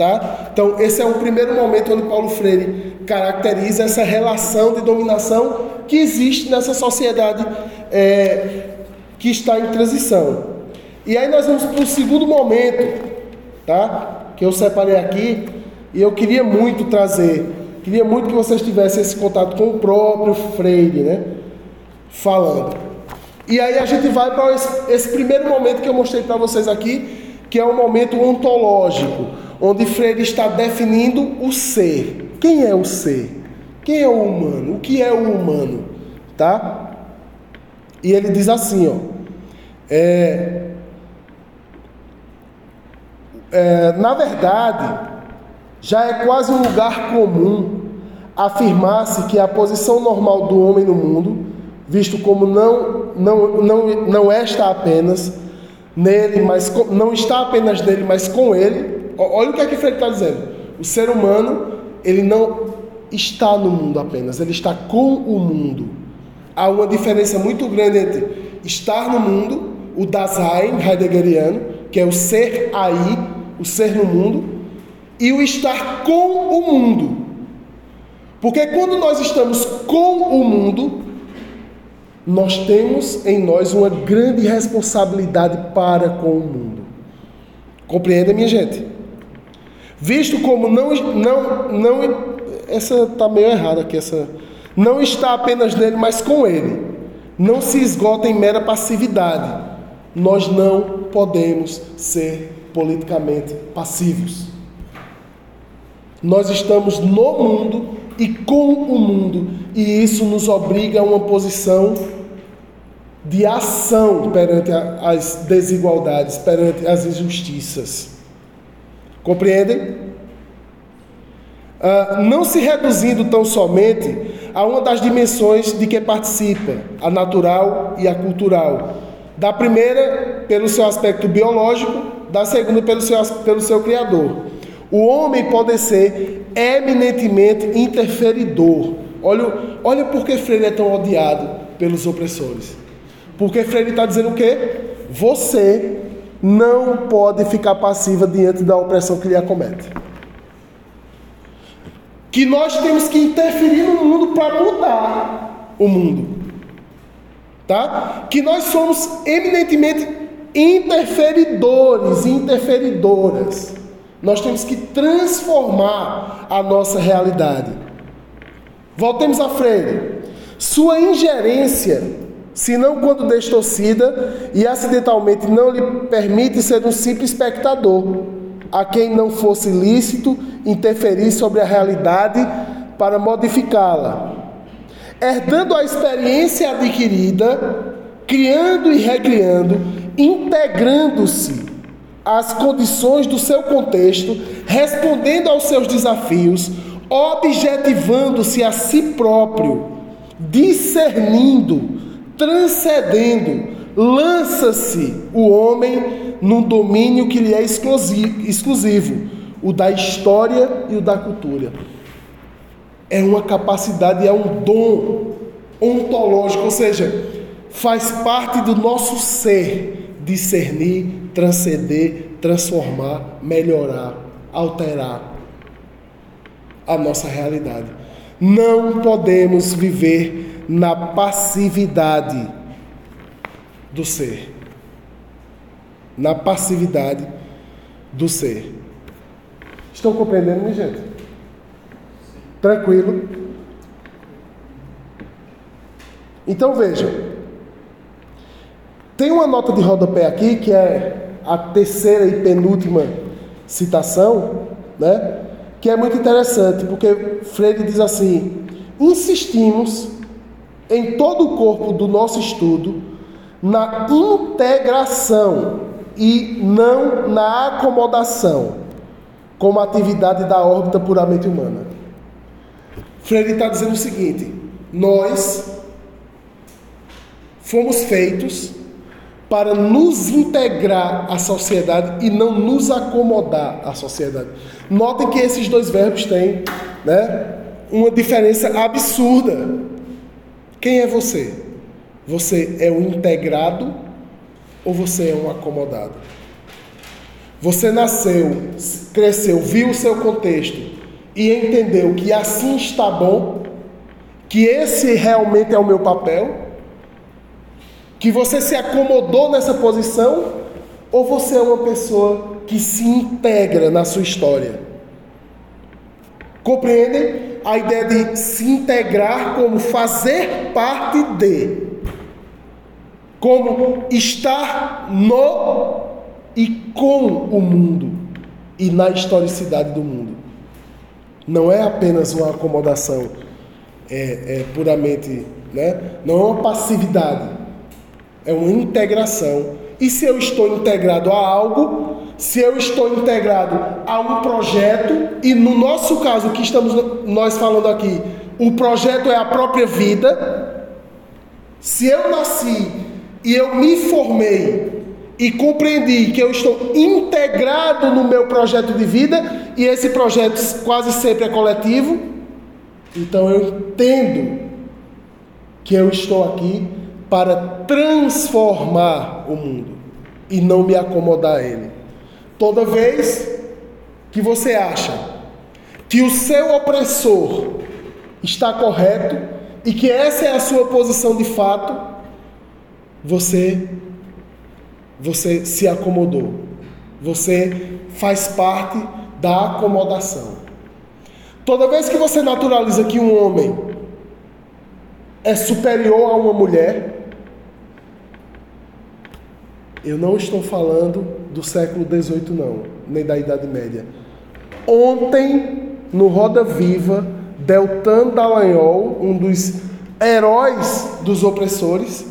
Tá? Então, esse é o primeiro momento onde Paulo Freire caracteriza essa relação de dominação que existe nessa sociedade é, que está em transição. E aí nós vamos para o segundo momento, tá? que eu separei aqui, e eu queria muito trazer, queria muito que vocês tivessem esse contato com o próprio Freire, né? Falando. E aí a gente vai para esse, esse primeiro momento que eu mostrei para vocês aqui, que é o momento ontológico, onde Freire está definindo o ser. Quem é o ser? Quem é o humano? O que é o humano? Tá? E ele diz assim, ó. É, é, na verdade, já é quase um lugar comum afirmar-se que a posição normal do homem no mundo, visto como não, não, não, não está apenas nele, mas com, não está apenas nele, mas com ele. Olha o que é que Freire está dizendo. O ser humano, ele não está no mundo apenas, ele está com o mundo. Há uma diferença muito grande entre estar no mundo, o Dasein heideggeriano, que é o ser aí, o ser no mundo, e o estar com o mundo. Porque quando nós estamos com o mundo, nós temos em nós uma grande responsabilidade para com o mundo. Compreenda, minha gente? Visto como não, não, não, essa está meio errada aqui, essa, não está apenas nele, mas com ele. Não se esgota em mera passividade. Nós não podemos ser politicamente passivos. Nós estamos no mundo e com o mundo, e isso nos obriga a uma posição de ação perante as desigualdades, perante as injustiças. Compreendem? Uh, não se reduzindo tão somente a uma das dimensões de que participa, a natural e a cultural. Da primeira, pelo seu aspecto biológico, da segunda pelo seu, pelo seu Criador. O homem pode ser eminentemente interferidor. Olha, olha por que Freire é tão odiado pelos opressores. Porque Freire está dizendo o quê? Você não pode ficar passiva diante da opressão que lhe acomete. Que nós temos que interferir no mundo para mudar o mundo. Tá? Que nós somos eminentemente interferidores, interferidoras. Nós temos que transformar a nossa realidade. Voltemos a Freire. Sua ingerência, se não quando distorcida e acidentalmente não lhe permite ser um simples espectador, a quem não fosse lícito interferir sobre a realidade para modificá-la. Herdando a experiência adquirida, criando e recriando, integrando-se às condições do seu contexto, respondendo aos seus desafios, objetivando-se a si próprio, discernindo, transcendendo, lança-se o homem num domínio que lhe é exclusivo, o da história e o da cultura. É uma capacidade, é um dom ontológico, ou seja, faz parte do nosso ser discernir, transcender, transformar, melhorar, alterar a nossa realidade. Não podemos viver na passividade do ser. Na passividade do ser. Estão compreendendo, minha gente? Tranquilo? Então vejam. Tem uma nota de rodapé aqui, que é a terceira e penúltima citação, né? que é muito interessante, porque Freire diz assim: insistimos em todo o corpo do nosso estudo na integração e não na acomodação como atividade da órbita puramente humana. Freire está dizendo o seguinte: nós fomos feitos para nos integrar à sociedade e não nos acomodar à sociedade. Notem que esses dois verbos têm né, uma diferença absurda. Quem é você? Você é um integrado ou você é um acomodado? Você nasceu, cresceu, viu o seu contexto e entendeu que assim está bom, que esse realmente é o meu papel, que você se acomodou nessa posição, ou você é uma pessoa que se integra na sua história? Compreendem a ideia de se integrar como fazer parte de, como estar no e com o mundo e na historicidade do mundo. Não é apenas uma acomodação é, é puramente, né? não é uma passividade, é uma integração. E se eu estou integrado a algo, se eu estou integrado a um projeto, e no nosso caso que estamos nós falando aqui, o projeto é a própria vida. Se eu nasci e eu me formei e compreendi que eu estou integrado no meu projeto de vida, e esse projeto quase sempre é coletivo, então eu entendo que eu estou aqui para transformar o mundo e não me acomodar a ele. Toda vez que você acha que o seu opressor está correto e que essa é a sua posição de fato, você você se acomodou. Você faz parte da acomodação. Toda vez que você naturaliza que um homem é superior a uma mulher, eu não estou falando do século XVIII, não, nem da Idade Média. Ontem, no Roda Viva, Deltan Dallagnol, um dos heróis dos opressores,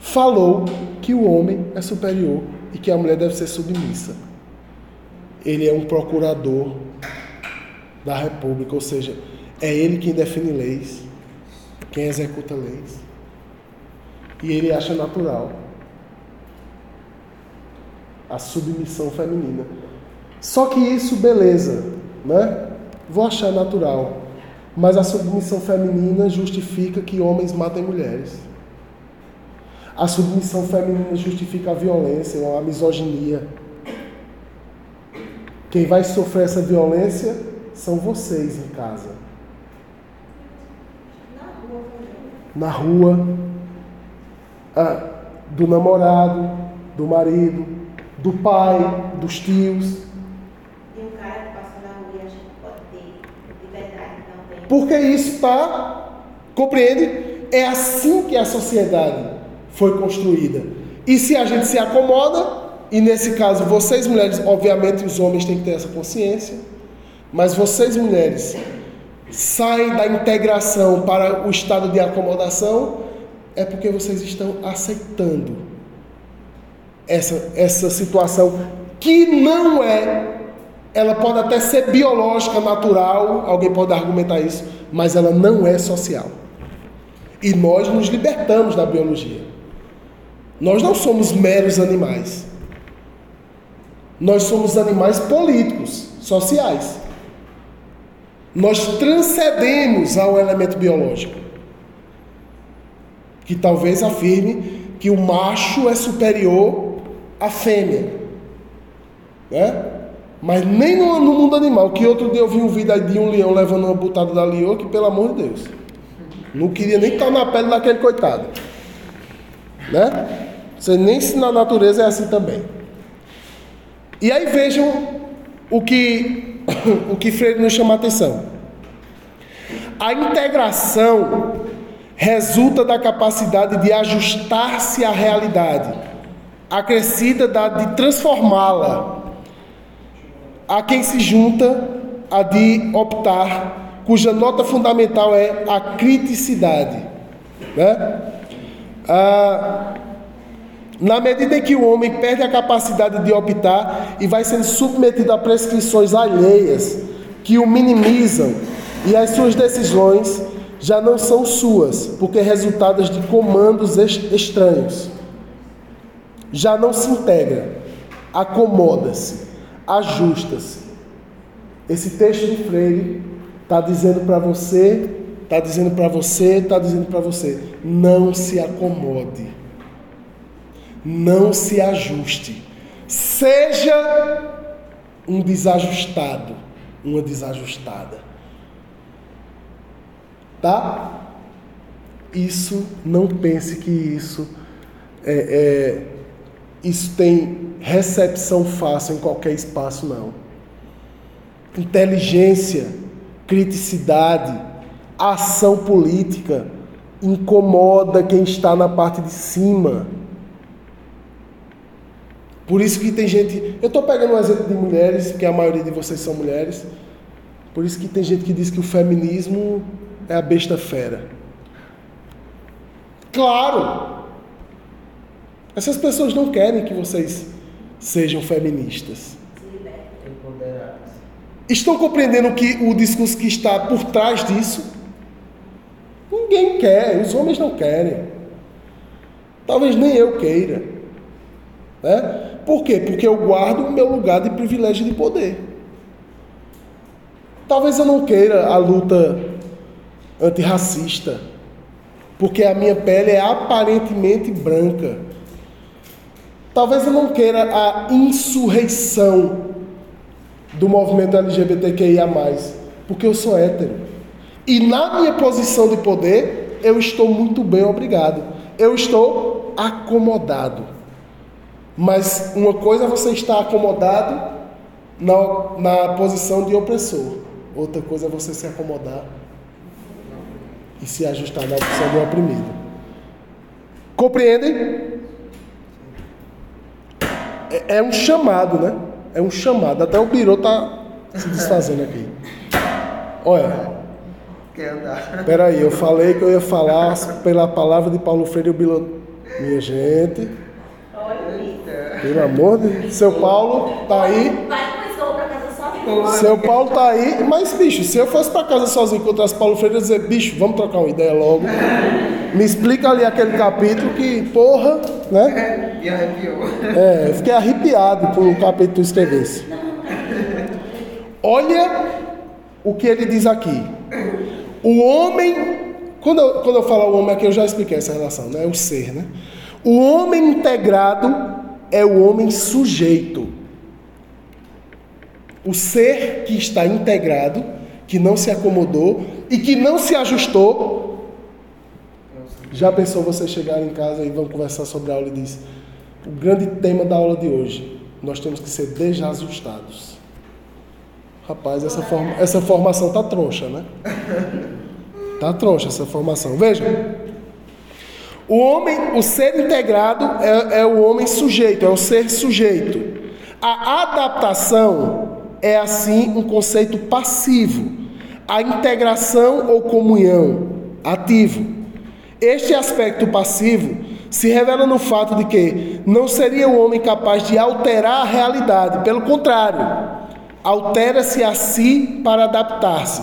falou que o homem é superior e que a mulher deve ser submissa. Ele é um procurador da República, ou seja, é ele quem define leis, quem executa leis. E ele acha natural a submissão feminina. Só que isso, beleza, né? Vou achar natural. Mas a submissão feminina justifica que homens matem mulheres. A submissão feminina justifica a violência, a misoginia. Quem vai sofrer essa violência são vocês em casa. Na rua. Ah, do namorado, do marido, do pai, dos tios. E um cara que passa na rua e a gente pode ter liberdade também. Porque isso está, compreende? É assim que a sociedade foi construída. E se a gente se acomoda, e nesse caso vocês mulheres, obviamente os homens têm que ter essa consciência, mas vocês mulheres saem da integração para o estado de acomodação, é porque vocês estão aceitando essa, essa situação que não é, ela pode até ser biológica, natural, alguém pode argumentar isso, mas ela não é social. E nós nos libertamos da biologia. Nós não somos meros animais. Nós somos animais políticos, sociais. Nós transcendemos ao elemento biológico, que talvez afirme que o macho é superior à fêmea. Né? Mas nem no, no mundo animal, que outro dia eu vi um vídeo de um leão levando uma butada da leoa, que pelo amor de Deus. Não queria nem estar na pele daquele coitado. Né? Você nem se na natureza é assim também. E aí vejam o que o que Freire nos chama a atenção. A integração resulta da capacidade de ajustar-se à realidade, acrescida da de transformá-la. A quem se junta a de optar, cuja nota fundamental é a criticidade, né? Ah, na medida em que o homem perde a capacidade de optar e vai sendo submetido a prescrições alheias que o minimizam e as suas decisões já não são suas, porque resultadas de comandos estranhos. Já não se integra, acomoda-se, ajusta-se. Esse texto de Freire está dizendo para você, está dizendo para você, está dizendo para você, não se acomode, não se ajuste, seja um desajustado, uma desajustada. Tá? Isso, não pense que isso é, é, isso tem recepção fácil em qualquer espaço, não. Inteligência, criticidade, ação política incomoda quem está na parte de cima. Por isso que tem gente. Eu estou pegando um exemplo de mulheres, porque a maioria de vocês são mulheres. Por isso que tem gente que diz que o feminismo é a besta fera. Claro! Essas pessoas não querem que vocês sejam feministas. Estão compreendendo que o discurso que está por trás disso? Ninguém quer, os homens não querem. Talvez nem eu queira. Né? Por quê? Porque eu guardo o meu lugar de privilégio de poder. Talvez eu não queira a luta antirracista, porque a minha pele é aparentemente branca. Talvez eu não queira a insurreição do movimento LGBTQIA, porque eu sou hétero. E na minha posição de poder, eu estou muito bem, obrigado. Eu estou acomodado. Mas uma coisa é você estar acomodado na, na posição de opressor, outra coisa é você se acomodar e se ajustar na posição de oprimido. Compreendem? É, é um chamado, né? É um chamado. Até o Biro está se desfazendo aqui. Olha. Quer andar. Peraí, eu falei que eu ia falar pela palavra de Paulo Freire e o Bilo. Minha gente. Pelo amor de Deus. Seu Paulo tá aí. Seu Paulo tá aí. Mas, bicho, se eu fosse para casa sozinho e encontrasse Paulo Freire, eu ia dizer, bicho, vamos trocar uma ideia logo. Me explica ali aquele capítulo que, porra, né? E arrepiou. É, eu fiquei arrepiado com o capítulo que tu escrevesse. Olha o que ele diz aqui. O homem. Quando eu, quando eu falo o homem aqui, eu já expliquei essa relação, né? O ser, né? O homem integrado é o homem sujeito. O ser que está integrado, que não se acomodou e que não se ajustou. Já pensou você chegar em casa e vão conversar sobre a aula e diz: o grande tema da aula de hoje, nós temos que ser desajustados. Rapaz, essa, forma, essa formação tá troncha, né? Tá troncha essa formação. Veja, o homem, o ser integrado é, é, o homem sujeito, é o ser sujeito. A adaptação é assim um conceito passivo. A integração ou comunhão, ativo. Este aspecto passivo se revela no fato de que não seria o homem capaz de alterar a realidade, pelo contrário, altera-se a si para adaptar-se.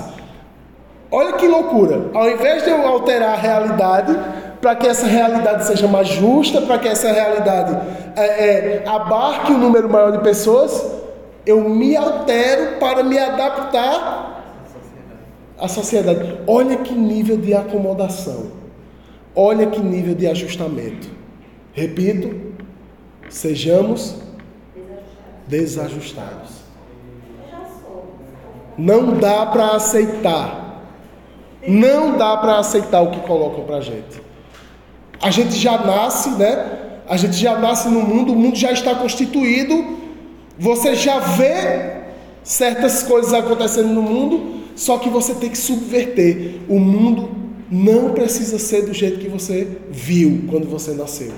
Olha que loucura! Ao invés de eu alterar a realidade, para que essa realidade seja mais justa, para que essa realidade é, é, abarque um número maior de pessoas, eu me altero para me adaptar à sociedade. Olha que nível de acomodação, olha que nível de ajustamento. Repito, sejamos desajustados. Não dá para aceitar. Não dá para aceitar o que colocam para gente. A gente já nasce, né? A gente já nasce no mundo, o mundo já está constituído. Você já vê certas coisas acontecendo no mundo, só que você tem que subverter. O mundo não precisa ser do jeito que você viu quando você nasceu.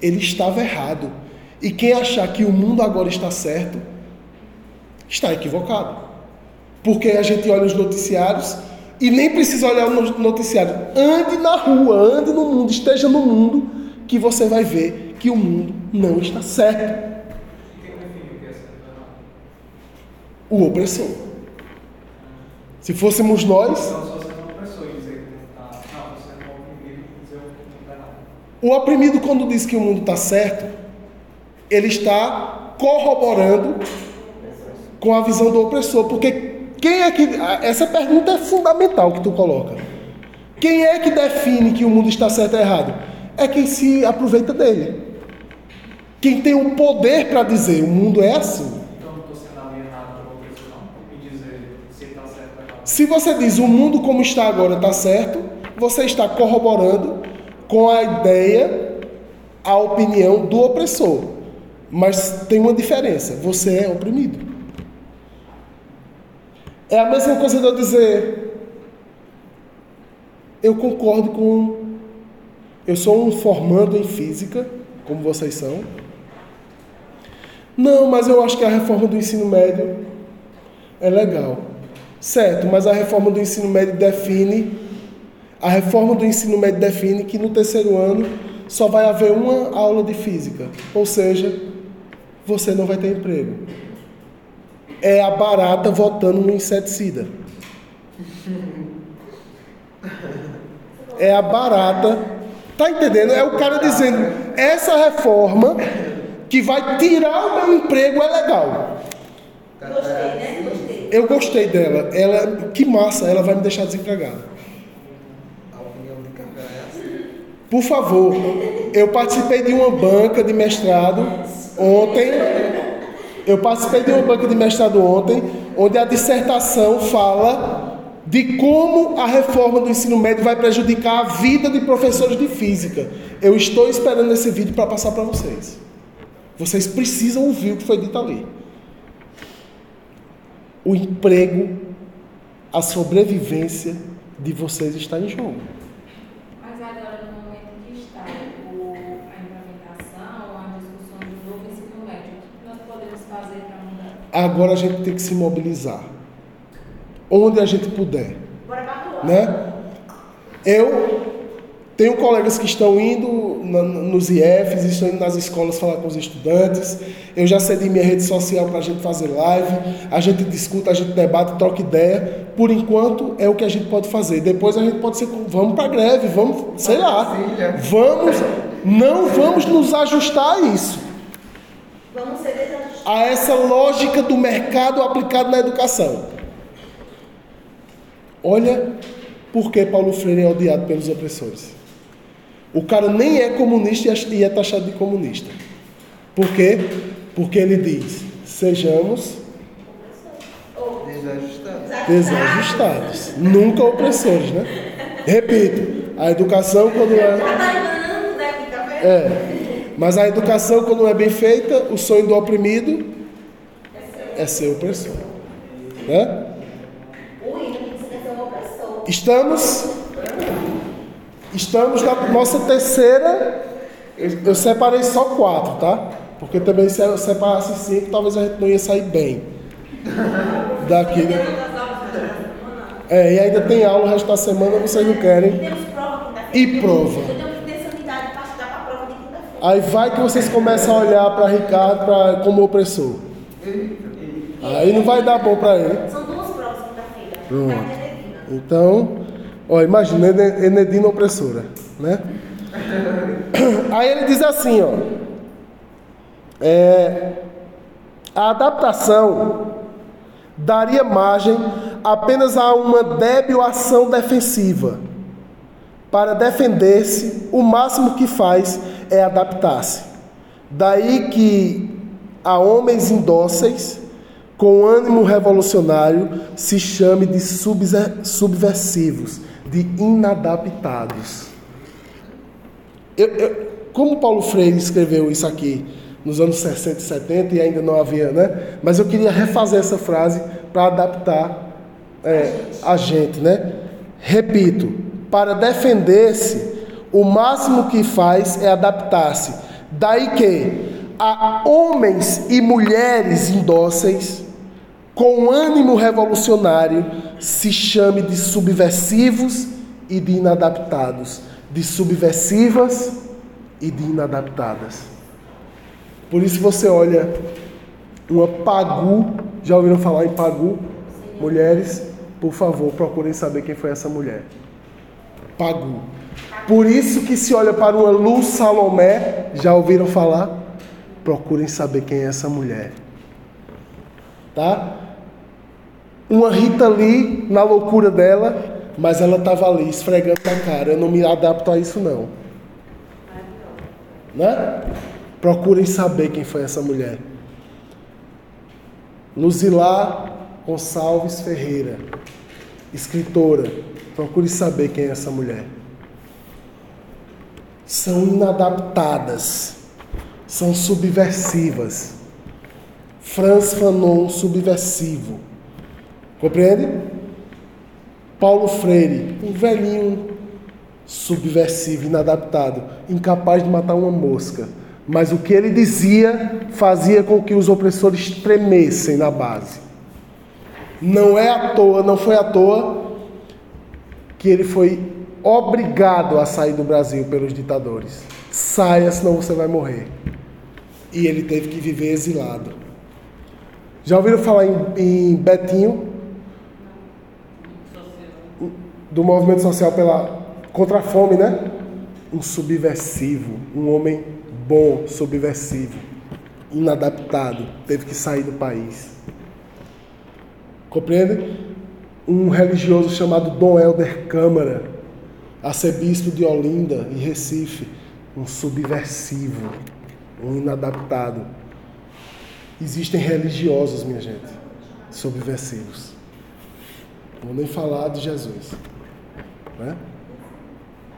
Ele estava errado. E quem achar que o mundo agora está certo, está equivocado. Porque a gente olha os noticiários e nem precisa olhar o noticiário. Ande na rua, ande no mundo, esteja no mundo, que você vai ver que o mundo não está certo. O opressor. Se fôssemos nós. O oprimido, quando diz que o mundo está certo, ele está corroborando com a visão do opressor. Porque quem é que. Essa pergunta é fundamental que tu coloca. Quem é que define que o mundo está certo ou errado? É quem se aproveita dele. Quem tem o poder para dizer o mundo é assim. Então não estou sendo alguém errado para outra pessoa, não? Me dizer se está certo ou errado. Se você diz o mundo como está agora está certo, você está corroborando com a ideia, a opinião do opressor. Mas tem uma diferença: você é oprimido. É a mesma coisa de eu dizer, eu concordo com. Eu sou um formando em física, como vocês são. Não, mas eu acho que a reforma do ensino médio é legal. Certo, mas a reforma do ensino médio define. A reforma do ensino médio define que no terceiro ano só vai haver uma aula de física. Ou seja, você não vai ter emprego. É a barata votando no inseticida. É a barata. Tá entendendo? É o cara dizendo: essa reforma que vai tirar o meu emprego é legal. Gostei, né? Gostei. Eu gostei dela. Ela, que massa, ela vai me deixar desempregado. A opinião de Cacá é assim. Por favor, eu participei de uma banca de mestrado ontem. Eu participei de uma banca de mestrado ontem, onde a dissertação fala de como a reforma do ensino médio vai prejudicar a vida de professores de física. Eu estou esperando esse vídeo para passar para vocês. Vocês precisam ouvir o que foi dito ali. O emprego, a sobrevivência de vocês está em jogo. Mas agora, no momento que está o- a implementação, a discussão do novo ensino médio, o que nós podemos fazer para mudar? Agora a gente tem que se mobilizar. Onde a gente puder. Né? Eu tenho colegas que estão indo na- nos IFs, estão indo nas escolas falar com os estudantes. Eu já cedi minha rede social para a gente fazer live. A gente discuta, a gente debate, troca ideia. Por enquanto é o que a gente pode fazer. Depois a gente pode ser. Vamos para greve, vamos, sei lá. Vamos, não vamos nos ajustar a isso. Vamos ser. A essa lógica do mercado aplicado na educação. Olha por que Paulo Freire é odiado pelos opressores. O cara nem é comunista e é- é taxado de comunista. Por quê? Porque ele diz: sejamos Desajustado. desajustados, nunca opressores, né? Repito, a educação quando é. Trabalhando, né? É. Mas a educação, quando é bem feita, o sonho do oprimido é ser opressor. Né? Estamos. Estamos na nossa terceira. Eu, eu separei só quatro, tá? Porque também se eu separasse cinco, talvez a gente não ia sair bem. Daqui. né? É, e ainda tem aula o resto da semana, vocês não querem. E prova. Eu tenho que ter sanidade para estudar para a prova de quinta-feira. Aí vai que vocês começam a olhar para Ricardo pra, como opressor. Aí não vai dar bom para ele. São duas provas. Pronto. Ricardo e Nedina. Então, ó, imagina Ene- Enedina opressora, né? Aí ele diz assim, ó, é, a adaptação daria margem apenas a uma débil ação defensiva. Para defender-se, o máximo que faz é adaptar-se. Daí que a homens indóceis, com ânimo revolucionário, se chame de subversivos, de inadaptados. Eu- eu- como Paulo Freire escreveu isso aqui nos anos 60 e 70 e ainda não havia, né? Mas eu queria refazer essa frase para adaptar é, a gente, né? Repito, para defender-se, o máximo que faz é adaptar-se. Daí que a homens e mulheres indóceis, com ânimo revolucionário, se chame de subversivos e de inadaptados, de subversivas e de inadaptadas. Por isso você olha uma pagu, já ouviram falar em pagu? Mulheres, por favor, procurem saber quem foi essa mulher. Pagu. Por isso que se olha para uma luz Salomé, já ouviram falar? Procurem saber quem é essa mulher. Tá? Uma Rita Lee na loucura dela, mas ela estava ali esfregando a cara. Eu não me adapto a isso não. Né? Procurem saber quem foi essa mulher. Luzilá Gonçalves Ferreira, escritora. Procure saber quem é essa mulher. São inadaptadas, são subversivas. Franz Fanon, subversivo. Compreende? Paulo Freire, um velhinho subversivo, inadaptado, incapaz de matar uma mosca. Mas o que ele dizia fazia com que os opressores tremessem na base. Não é à toa, não foi à toa que ele foi obrigado a sair do Brasil pelos ditadores. Saia, senão você vai morrer. E ele teve que viver exilado. Já ouviram falar em, em Betinho? Do movimento social pela, contra a fome, né? Um subversivo, um homem bom, subversivo, inadaptado, teve que sair do país. Compreende? Um religioso chamado Dom Helder Câmara, arcebispo de Olinda e Recife, um subversivo, um inadaptado. Existem religiosos, minha gente, subversivos. Vou nem falar de Jesus. Né?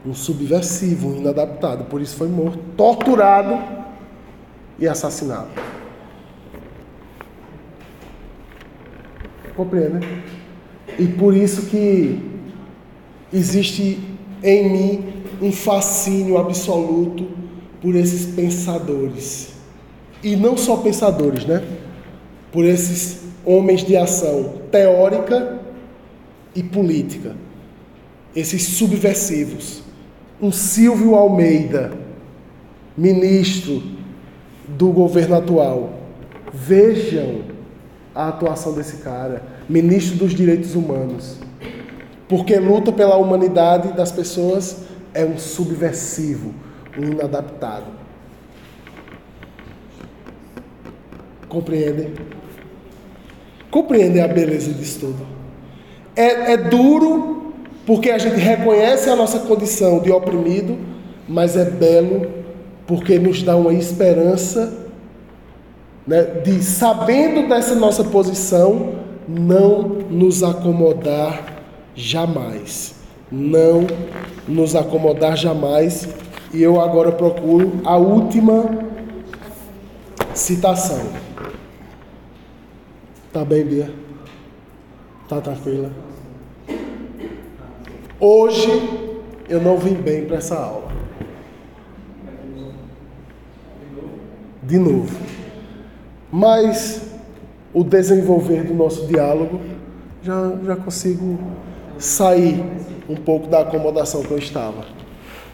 Um subversivo, um inadaptado. Por isso foi morto, torturado e assassinado. Compreende? E por isso que existe em mim um fascínio absoluto por esses pensadores. E não só pensadores, né? Por esses homens de ação teórica e política. Esses subversivos. Um Silvio Almeida, ministro do governo atual. Vejam a atuação desse cara, ministro dos direitos humanos. Porque luta pela humanidade das pessoas é um subversivo, um inadaptado. Compreendem? Compreendem a beleza disso tudo? É, é duro porque a gente reconhece a nossa condição de oprimido, mas é belo porque nos dá uma esperança né, de, sabendo dessa nossa posição, não nos acomodar jamais. Não nos acomodar jamais. E eu agora procuro a última citação. Tá bem, Bia? Tá tranquila? Hoje eu não vim bem para essa aula. De novo. Mas o desenvolver do nosso diálogo já, já consigo sair um pouco da acomodação que eu estava.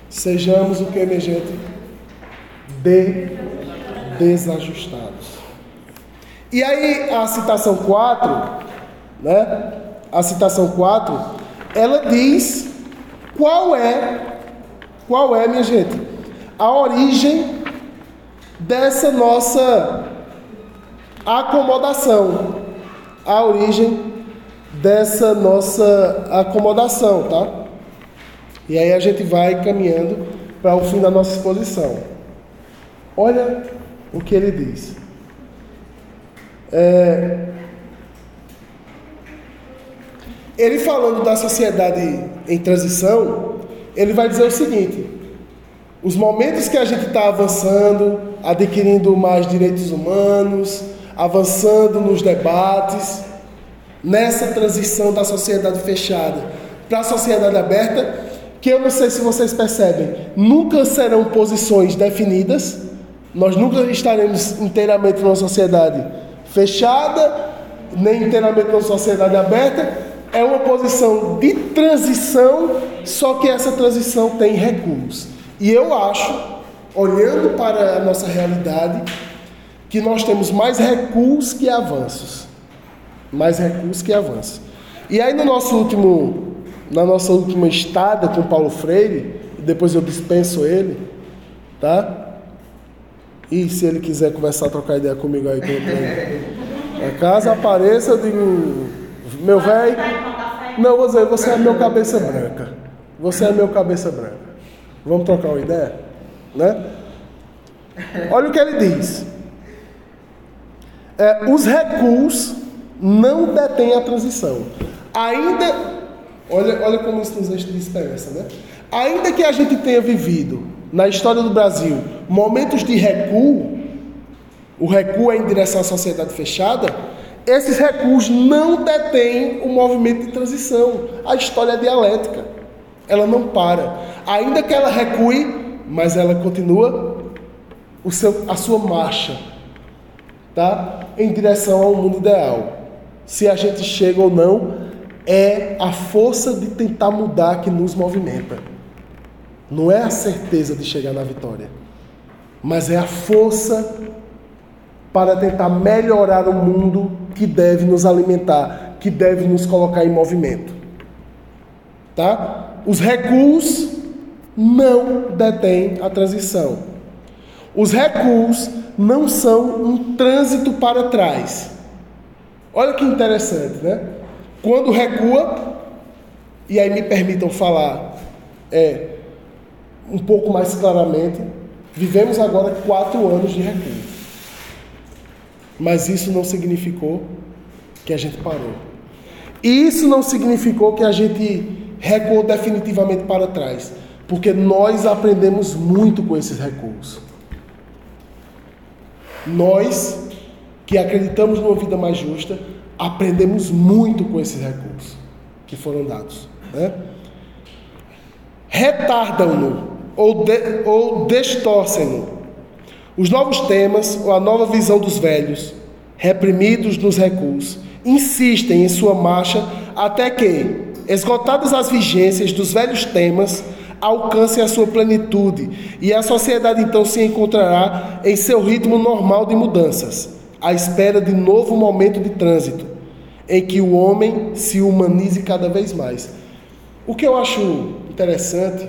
Sejamos o que, minha gente? De desajustados. E aí a citação 4, né? A citação 4, ela diz qual é, qual é, minha gente, a origem dessa nossa acomodação, a origem dessa nossa acomodação, tá? E aí a gente vai caminhando para o fim da nossa exposição. Olha o que ele diz. É, ele falando da sociedade em transição, ele vai dizer o seguinte: os momentos que a gente está avançando, adquirindo mais direitos humanos, avançando nos debates, nessa transição da sociedade fechada para a sociedade aberta, que eu não sei se vocês percebem, nunca serão posições definidas, nós nunca estaremos inteiramente numa sociedade fechada, nem inteiramente numa sociedade aberta, é uma posição de transição, só que essa transição tem recuos. E eu acho, olhando para a nossa realidade, que nós temos mais recuos que avanços. Mais recuos que avanços. E aí no nosso último, na nossa última estada com Paulo Freire, depois eu dispenso ele, tá? E se ele quiser começar a trocar ideia comigo aí, na casa, apareça, eu digo, meu velho, não, vou dizer, você é meu cabeça branca. Você é meu cabeça branca. Vamos trocar uma ideia? Né? Olha o que ele diz. É, os recuos não detêm a transição. Ainda, olha, olha como isso nos enche de esperança, né? Ainda que a gente tenha vivido na história do Brasil momentos de recuo, o recuo é em direção à sociedade fechada, esses recuos não detêm o movimento de transição. A história é dialética. Ela não para. Ainda que ela recue, mas ela continua o seu, a sua marcha tá? em direção ao mundo ideal. Se a gente chega ou não, é a força de tentar mudar que nos movimenta. Não é a certeza de chegar na vitória, mas é a força para tentar melhorar o mundo que deve nos alimentar, que deve nos colocar em movimento. Tá? Os recuos não detêm a transição. Os recuos não são um trânsito para trás. Olha que interessante, né? Quando recua, e aí me permitam falar é, um pouco mais claramente, vivemos agora quatro anos de recuo. Mas isso não significou que a gente parou. Isso não significou que a gente recuou definitivamente para trás. Porque nós aprendemos muito com esses recuos. Nós, que acreditamos numa vida mais justa, aprendemos muito com esses recursos que foram dados. Né? Retardam-no ou, de, ou distorcem-no os novos temas ou a nova visão dos velhos, reprimidos nos recursos, insistem em sua marcha até que, esgotadas as vigências dos velhos temas, alcancem a sua plenitude e a sociedade então se encontrará em seu ritmo normal de mudanças, à espera de novo momento de trânsito, em que o homem se humanize cada vez mais. O que eu acho interessante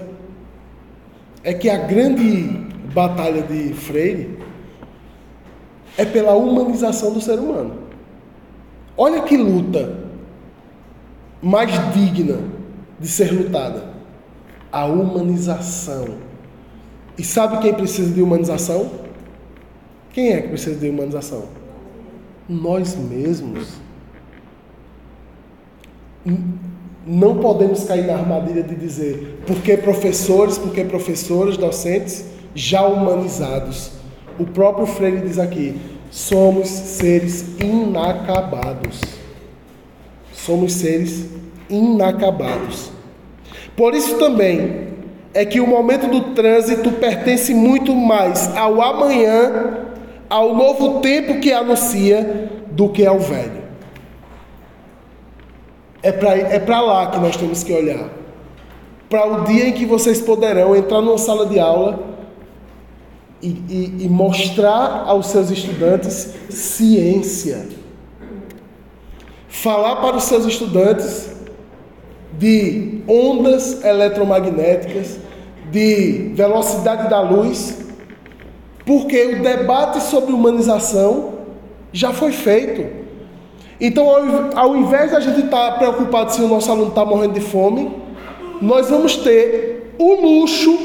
é que a grande batalha de Freire é pela humanização do ser humano. Olha que luta mais digna de ser lutada. A humanização. E sabe quem precisa de humanização? Quem é que precisa de humanização? Nós mesmos. Não podemos cair na armadilha de dizer porque professores, porque professores, docentes já humanizados. O próprio Freire diz aqui: somos seres inacabados. Somos seres inacabados. Por isso também é que o momento do trânsito pertence muito mais ao amanhã, ao novo tempo que anuncia, do que ao velho. É para é lá que nós temos que olhar. Para o dia em que vocês poderão entrar numa sala de aula e, e, e mostrar aos seus estudantes ciência. Falar para os seus estudantes de ondas eletromagnéticas, de velocidade da luz, porque o debate sobre humanização já foi feito. Então, ao, invés de a gente estar tá preocupado se o nosso aluno está morrendo de fome, nós vamos ter o luxo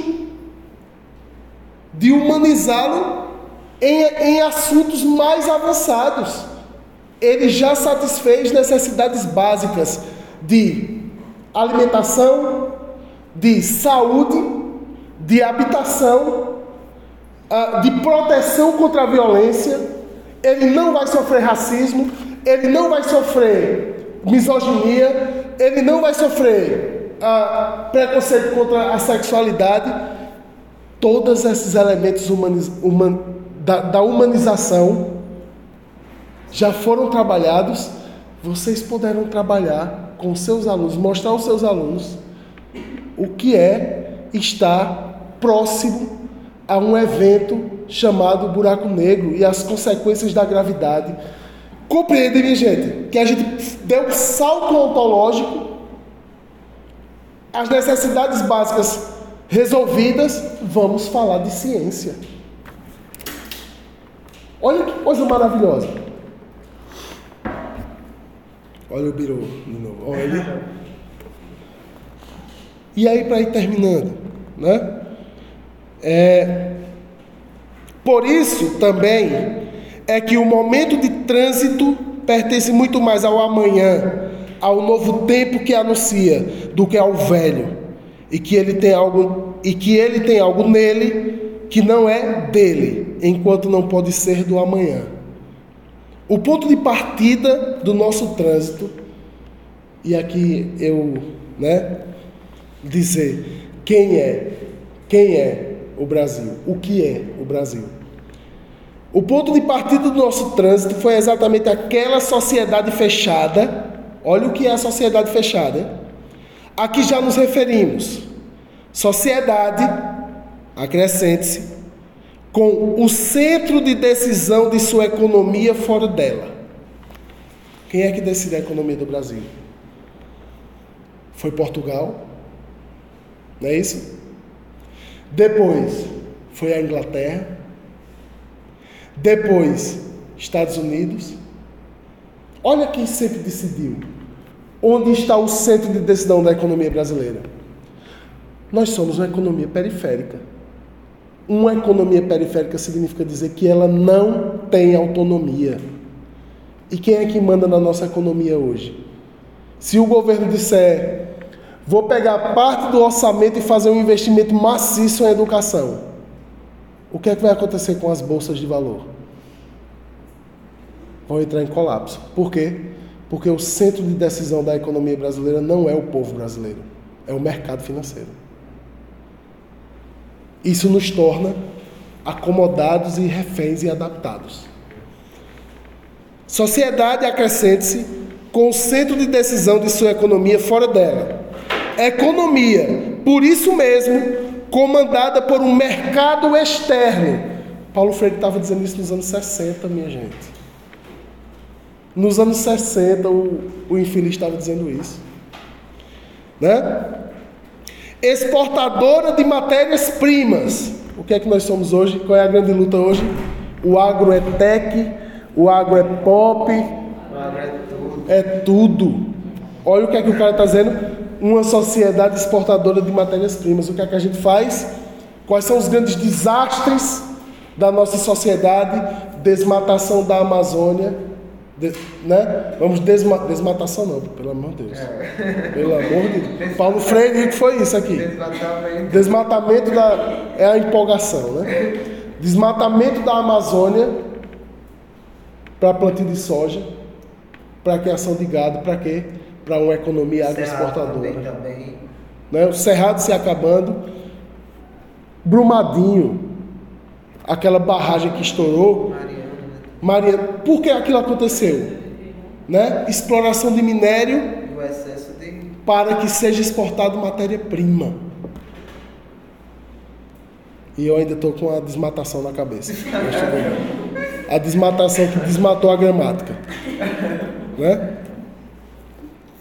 de humanizá-lo em, em assuntos mais avançados. Ele já satisfez necessidades básicas de alimentação, de saúde, de habitação, de proteção contra a violência. Ele não vai sofrer racismo, ele não vai sofrer misoginia, ele não vai sofrer uh, preconceito contra a sexualidade todos esses elementos humaniz, human, da, da humanização já foram trabalhados, vocês poderão trabalhar com seus alunos, mostrar aos seus alunos o que é estar próximo a um evento chamado buraco negro e as consequências da gravidade. Compreende, minha gente, que a gente deu um salto ontológico, as necessidades básicas resolvidas, vamos falar de ciência. Olha que coisa maravilhosa. Olha o biru de novo. Olha. E aí, para ir terminando, né? É, por isso também é que o momento de trânsito pertence muito mais ao amanhã, ao novo tempo que anuncia, do que ao velho, e que ele tem algo e que ele tem algo nele que não é dele, enquanto não pode ser do amanhã. O ponto de partida do nosso trânsito, e aqui eu, né, dizer quem é, quem é o Brasil, o que é o Brasil. O ponto de partida do nosso trânsito foi exatamente aquela sociedade fechada. Olha o que é a sociedade fechada. Hein? A que já nos referimos. Sociedade, acrescente-se, com o centro de decisão de sua economia fora dela. Quem é que decide a economia do Brasil? Foi Portugal? Não é isso? Depois foi a Inglaterra. Depois, Estados Unidos. Olha quem sempre decidiu. Onde está o centro de decisão da economia brasileira? Nós somos uma economia periférica. Uma economia periférica significa dizer que ela não tem autonomia. E quem é que manda na nossa economia hoje? Se o governo disser, vou pegar parte do orçamento e fazer um investimento maciço em educação, o que é que vai acontecer com as bolsas de valor? Vão entrar em colapso. Por quê? Porque o centro de decisão da economia brasileira não é o povo brasileiro, é o mercado financeiro. Isso nos torna acomodados e reféns e adaptados. Sociedade acrescente-se com o centro de decisão de sua economia fora dela. Economia, por isso mesmo, comandada por um mercado externo. Paulo Freire estava dizendo isso nos anos 60, minha gente. Nos anos 60, o, o infeliz estava dizendo isso. Né? exportadora de matérias-primas. O que é que nós somos hoje? Qual é a grande luta hoje? O agro é tech, o agro é pop, é é tudo. Olha o que é que o cara está dizendo. Uma sociedade exportadora de matérias-primas. O que é que a gente faz? Quais são os grandes desastres da nossa sociedade? Desmatação da Amazônia. de- né? Vamos desma desmatação não, pelo amor de Deus. Pelo amor de Deus. Paulo Freire que foi isso aqui. Desmatamento. Desmatamento da é a empolgação, né? Desmatamento da Amazônia para plantio de soja, para criação de gado, para quê? Para uma economia agroexportadora. também, também. Né? O cerrado se acabando, Brumadinho, aquela barragem que estourou, Mariana, né? Maria, por que aquilo aconteceu? Né? Exploração de minério para que seja exportado matéria-prima. E eu ainda estou com a desmatação na cabeça. A desmatação que desmatou a gramática. Né?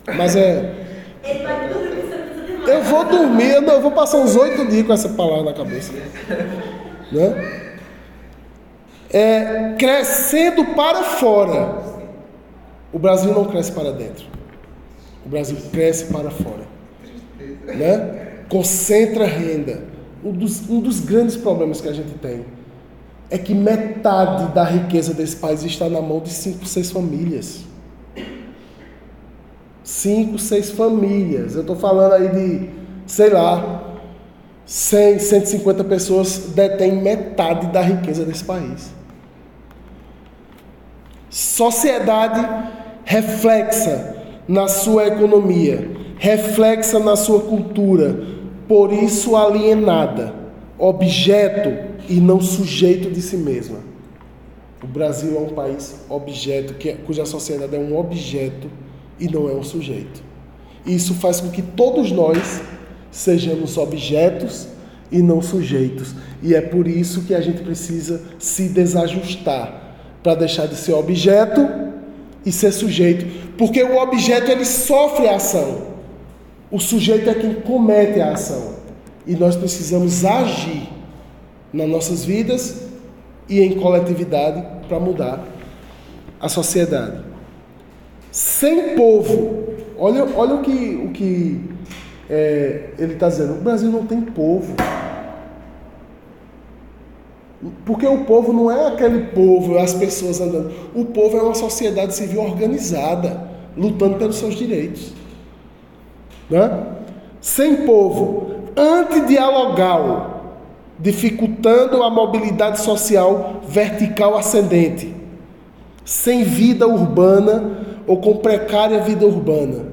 Mas é. Eu vou dormir, eu, não, eu vou passar uns oito dias com essa palavra na cabeça. Né? É, crescendo para fora. O Brasil não cresce para dentro. O Brasil cresce para fora. Né? Concentra renda. Um dos, um dos grandes problemas que a gente tem é que metade da riqueza desse país está na mão de cinco, seis famílias. Cinco, seis famílias. Eu estou falando aí de, sei lá, 100, 150 pessoas detêm metade da riqueza desse país. Sociedade reflexa na sua economia, reflexa na sua cultura, por isso alienada, objeto e não sujeito de si mesma. O Brasil é um país objeto, que, cuja sociedade é um objeto e não é um sujeito. Isso faz com que todos nós sejamos objetos e não sujeitos. E é por isso que a gente precisa se desajustar para deixar de ser objeto e ser sujeito, porque o objeto ele sofre a ação. O sujeito é quem comete a ação. E nós precisamos agir nas nossas vidas e em coletividade para mudar a sociedade. Sem povo, olha, olha o que, o que é, ele está dizendo: o Brasil não tem povo. Porque o povo não é aquele povo, as pessoas andando. O povo é uma sociedade civil organizada, lutando pelos seus direitos. Né? Sem povo, antidialogal, dificultando a mobilidade social vertical ascendente, sem vida urbana ou com precária vida urbana.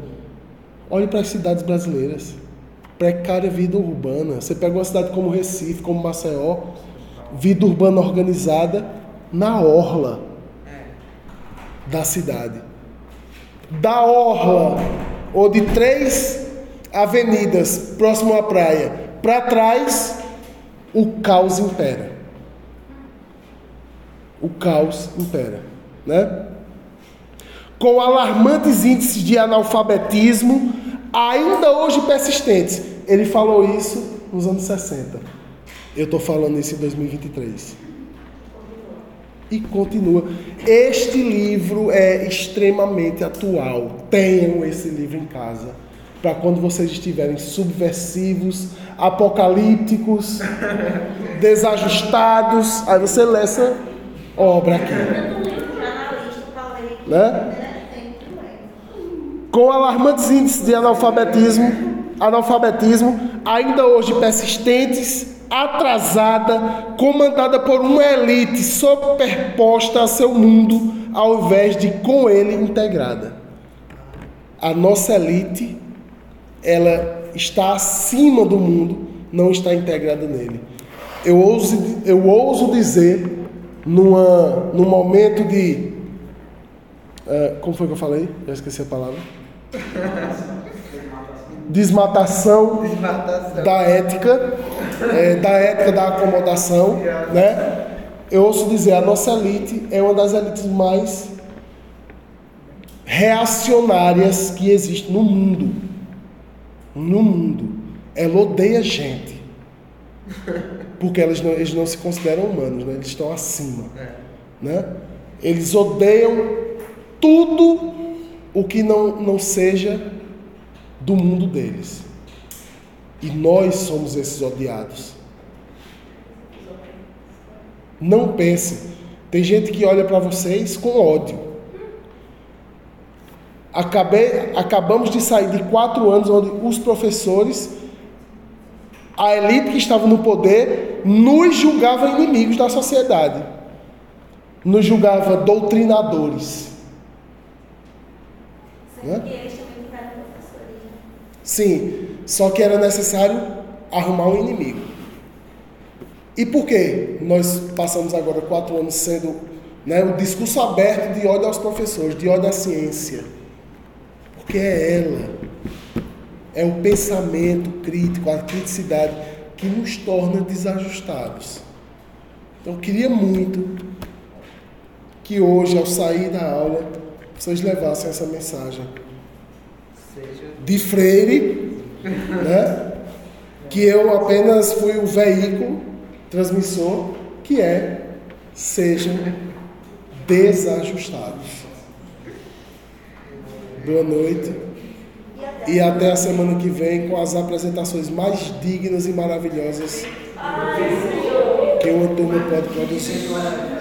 Olhe para as cidades brasileiras. Precária vida urbana. Você pega uma cidade como Recife, como Maceió, vida urbana organizada na orla da cidade. Da orla, ou de três avenidas próximo à praia, para trás, o caos impera. O caos impera, né? Com alarmantes índices de analfabetismo, ainda hoje persistentes. Ele falou isso nos anos 60. Eu estou falando isso em 2023. E continua. Este livro é extremamente atual. Tenham esse livro em casa. Para quando vocês estiverem subversivos, apocalípticos, desajustados. Aí você lê essa obra aqui. Né? Com alarmantes índices de analfabetismo, analfabetismo ainda hoje persistentes, atrasada, comandada por uma elite superposta a seu mundo, ao invés de com ele integrada. A nossa elite, ela está acima do mundo, não está integrada nele. Eu ouso, eu ouso dizer, numa, num momento de. Uh, como foi que eu falei? Eu esqueci a palavra. Desmatação, Desmatação. da ética, é, da ética da acomodação, né? Eu ouço dizer, a nossa elite é uma das elites mais reacionárias que existe no mundo. No mundo. Ela odeia gente. Porque elas não, eles não se consideram humanos, né? eles estão acima. Né? Eles odeiam tudo o que não, não seja do mundo deles. E nós somos esses odiados. Não pense. Tem gente que olha para vocês com ódio. Acabei, acabamos de sair de quatro anos onde os professores, a elite que estava no poder, nos julgava inimigos da sociedade. Nos julgava doutrinadores. Né? Sim, só que era necessário arrumar um inimigo. E por que nós passamos agora quatro anos sendo né, o discurso aberto de ódio aos professores, de ódio à ciência? Porque é ela, é o pensamento crítico, a criticidade que nos torna desajustados. Então, eu queria muito que hoje, ao sair da aula, vocês levassem essa mensagem Seja de Freire, né? que eu apenas fui o veículo transmissor, que é sejam desajustados. Boa noite e até a semana que vem com as apresentações mais dignas e maravilhosas que uma turma pode produzir.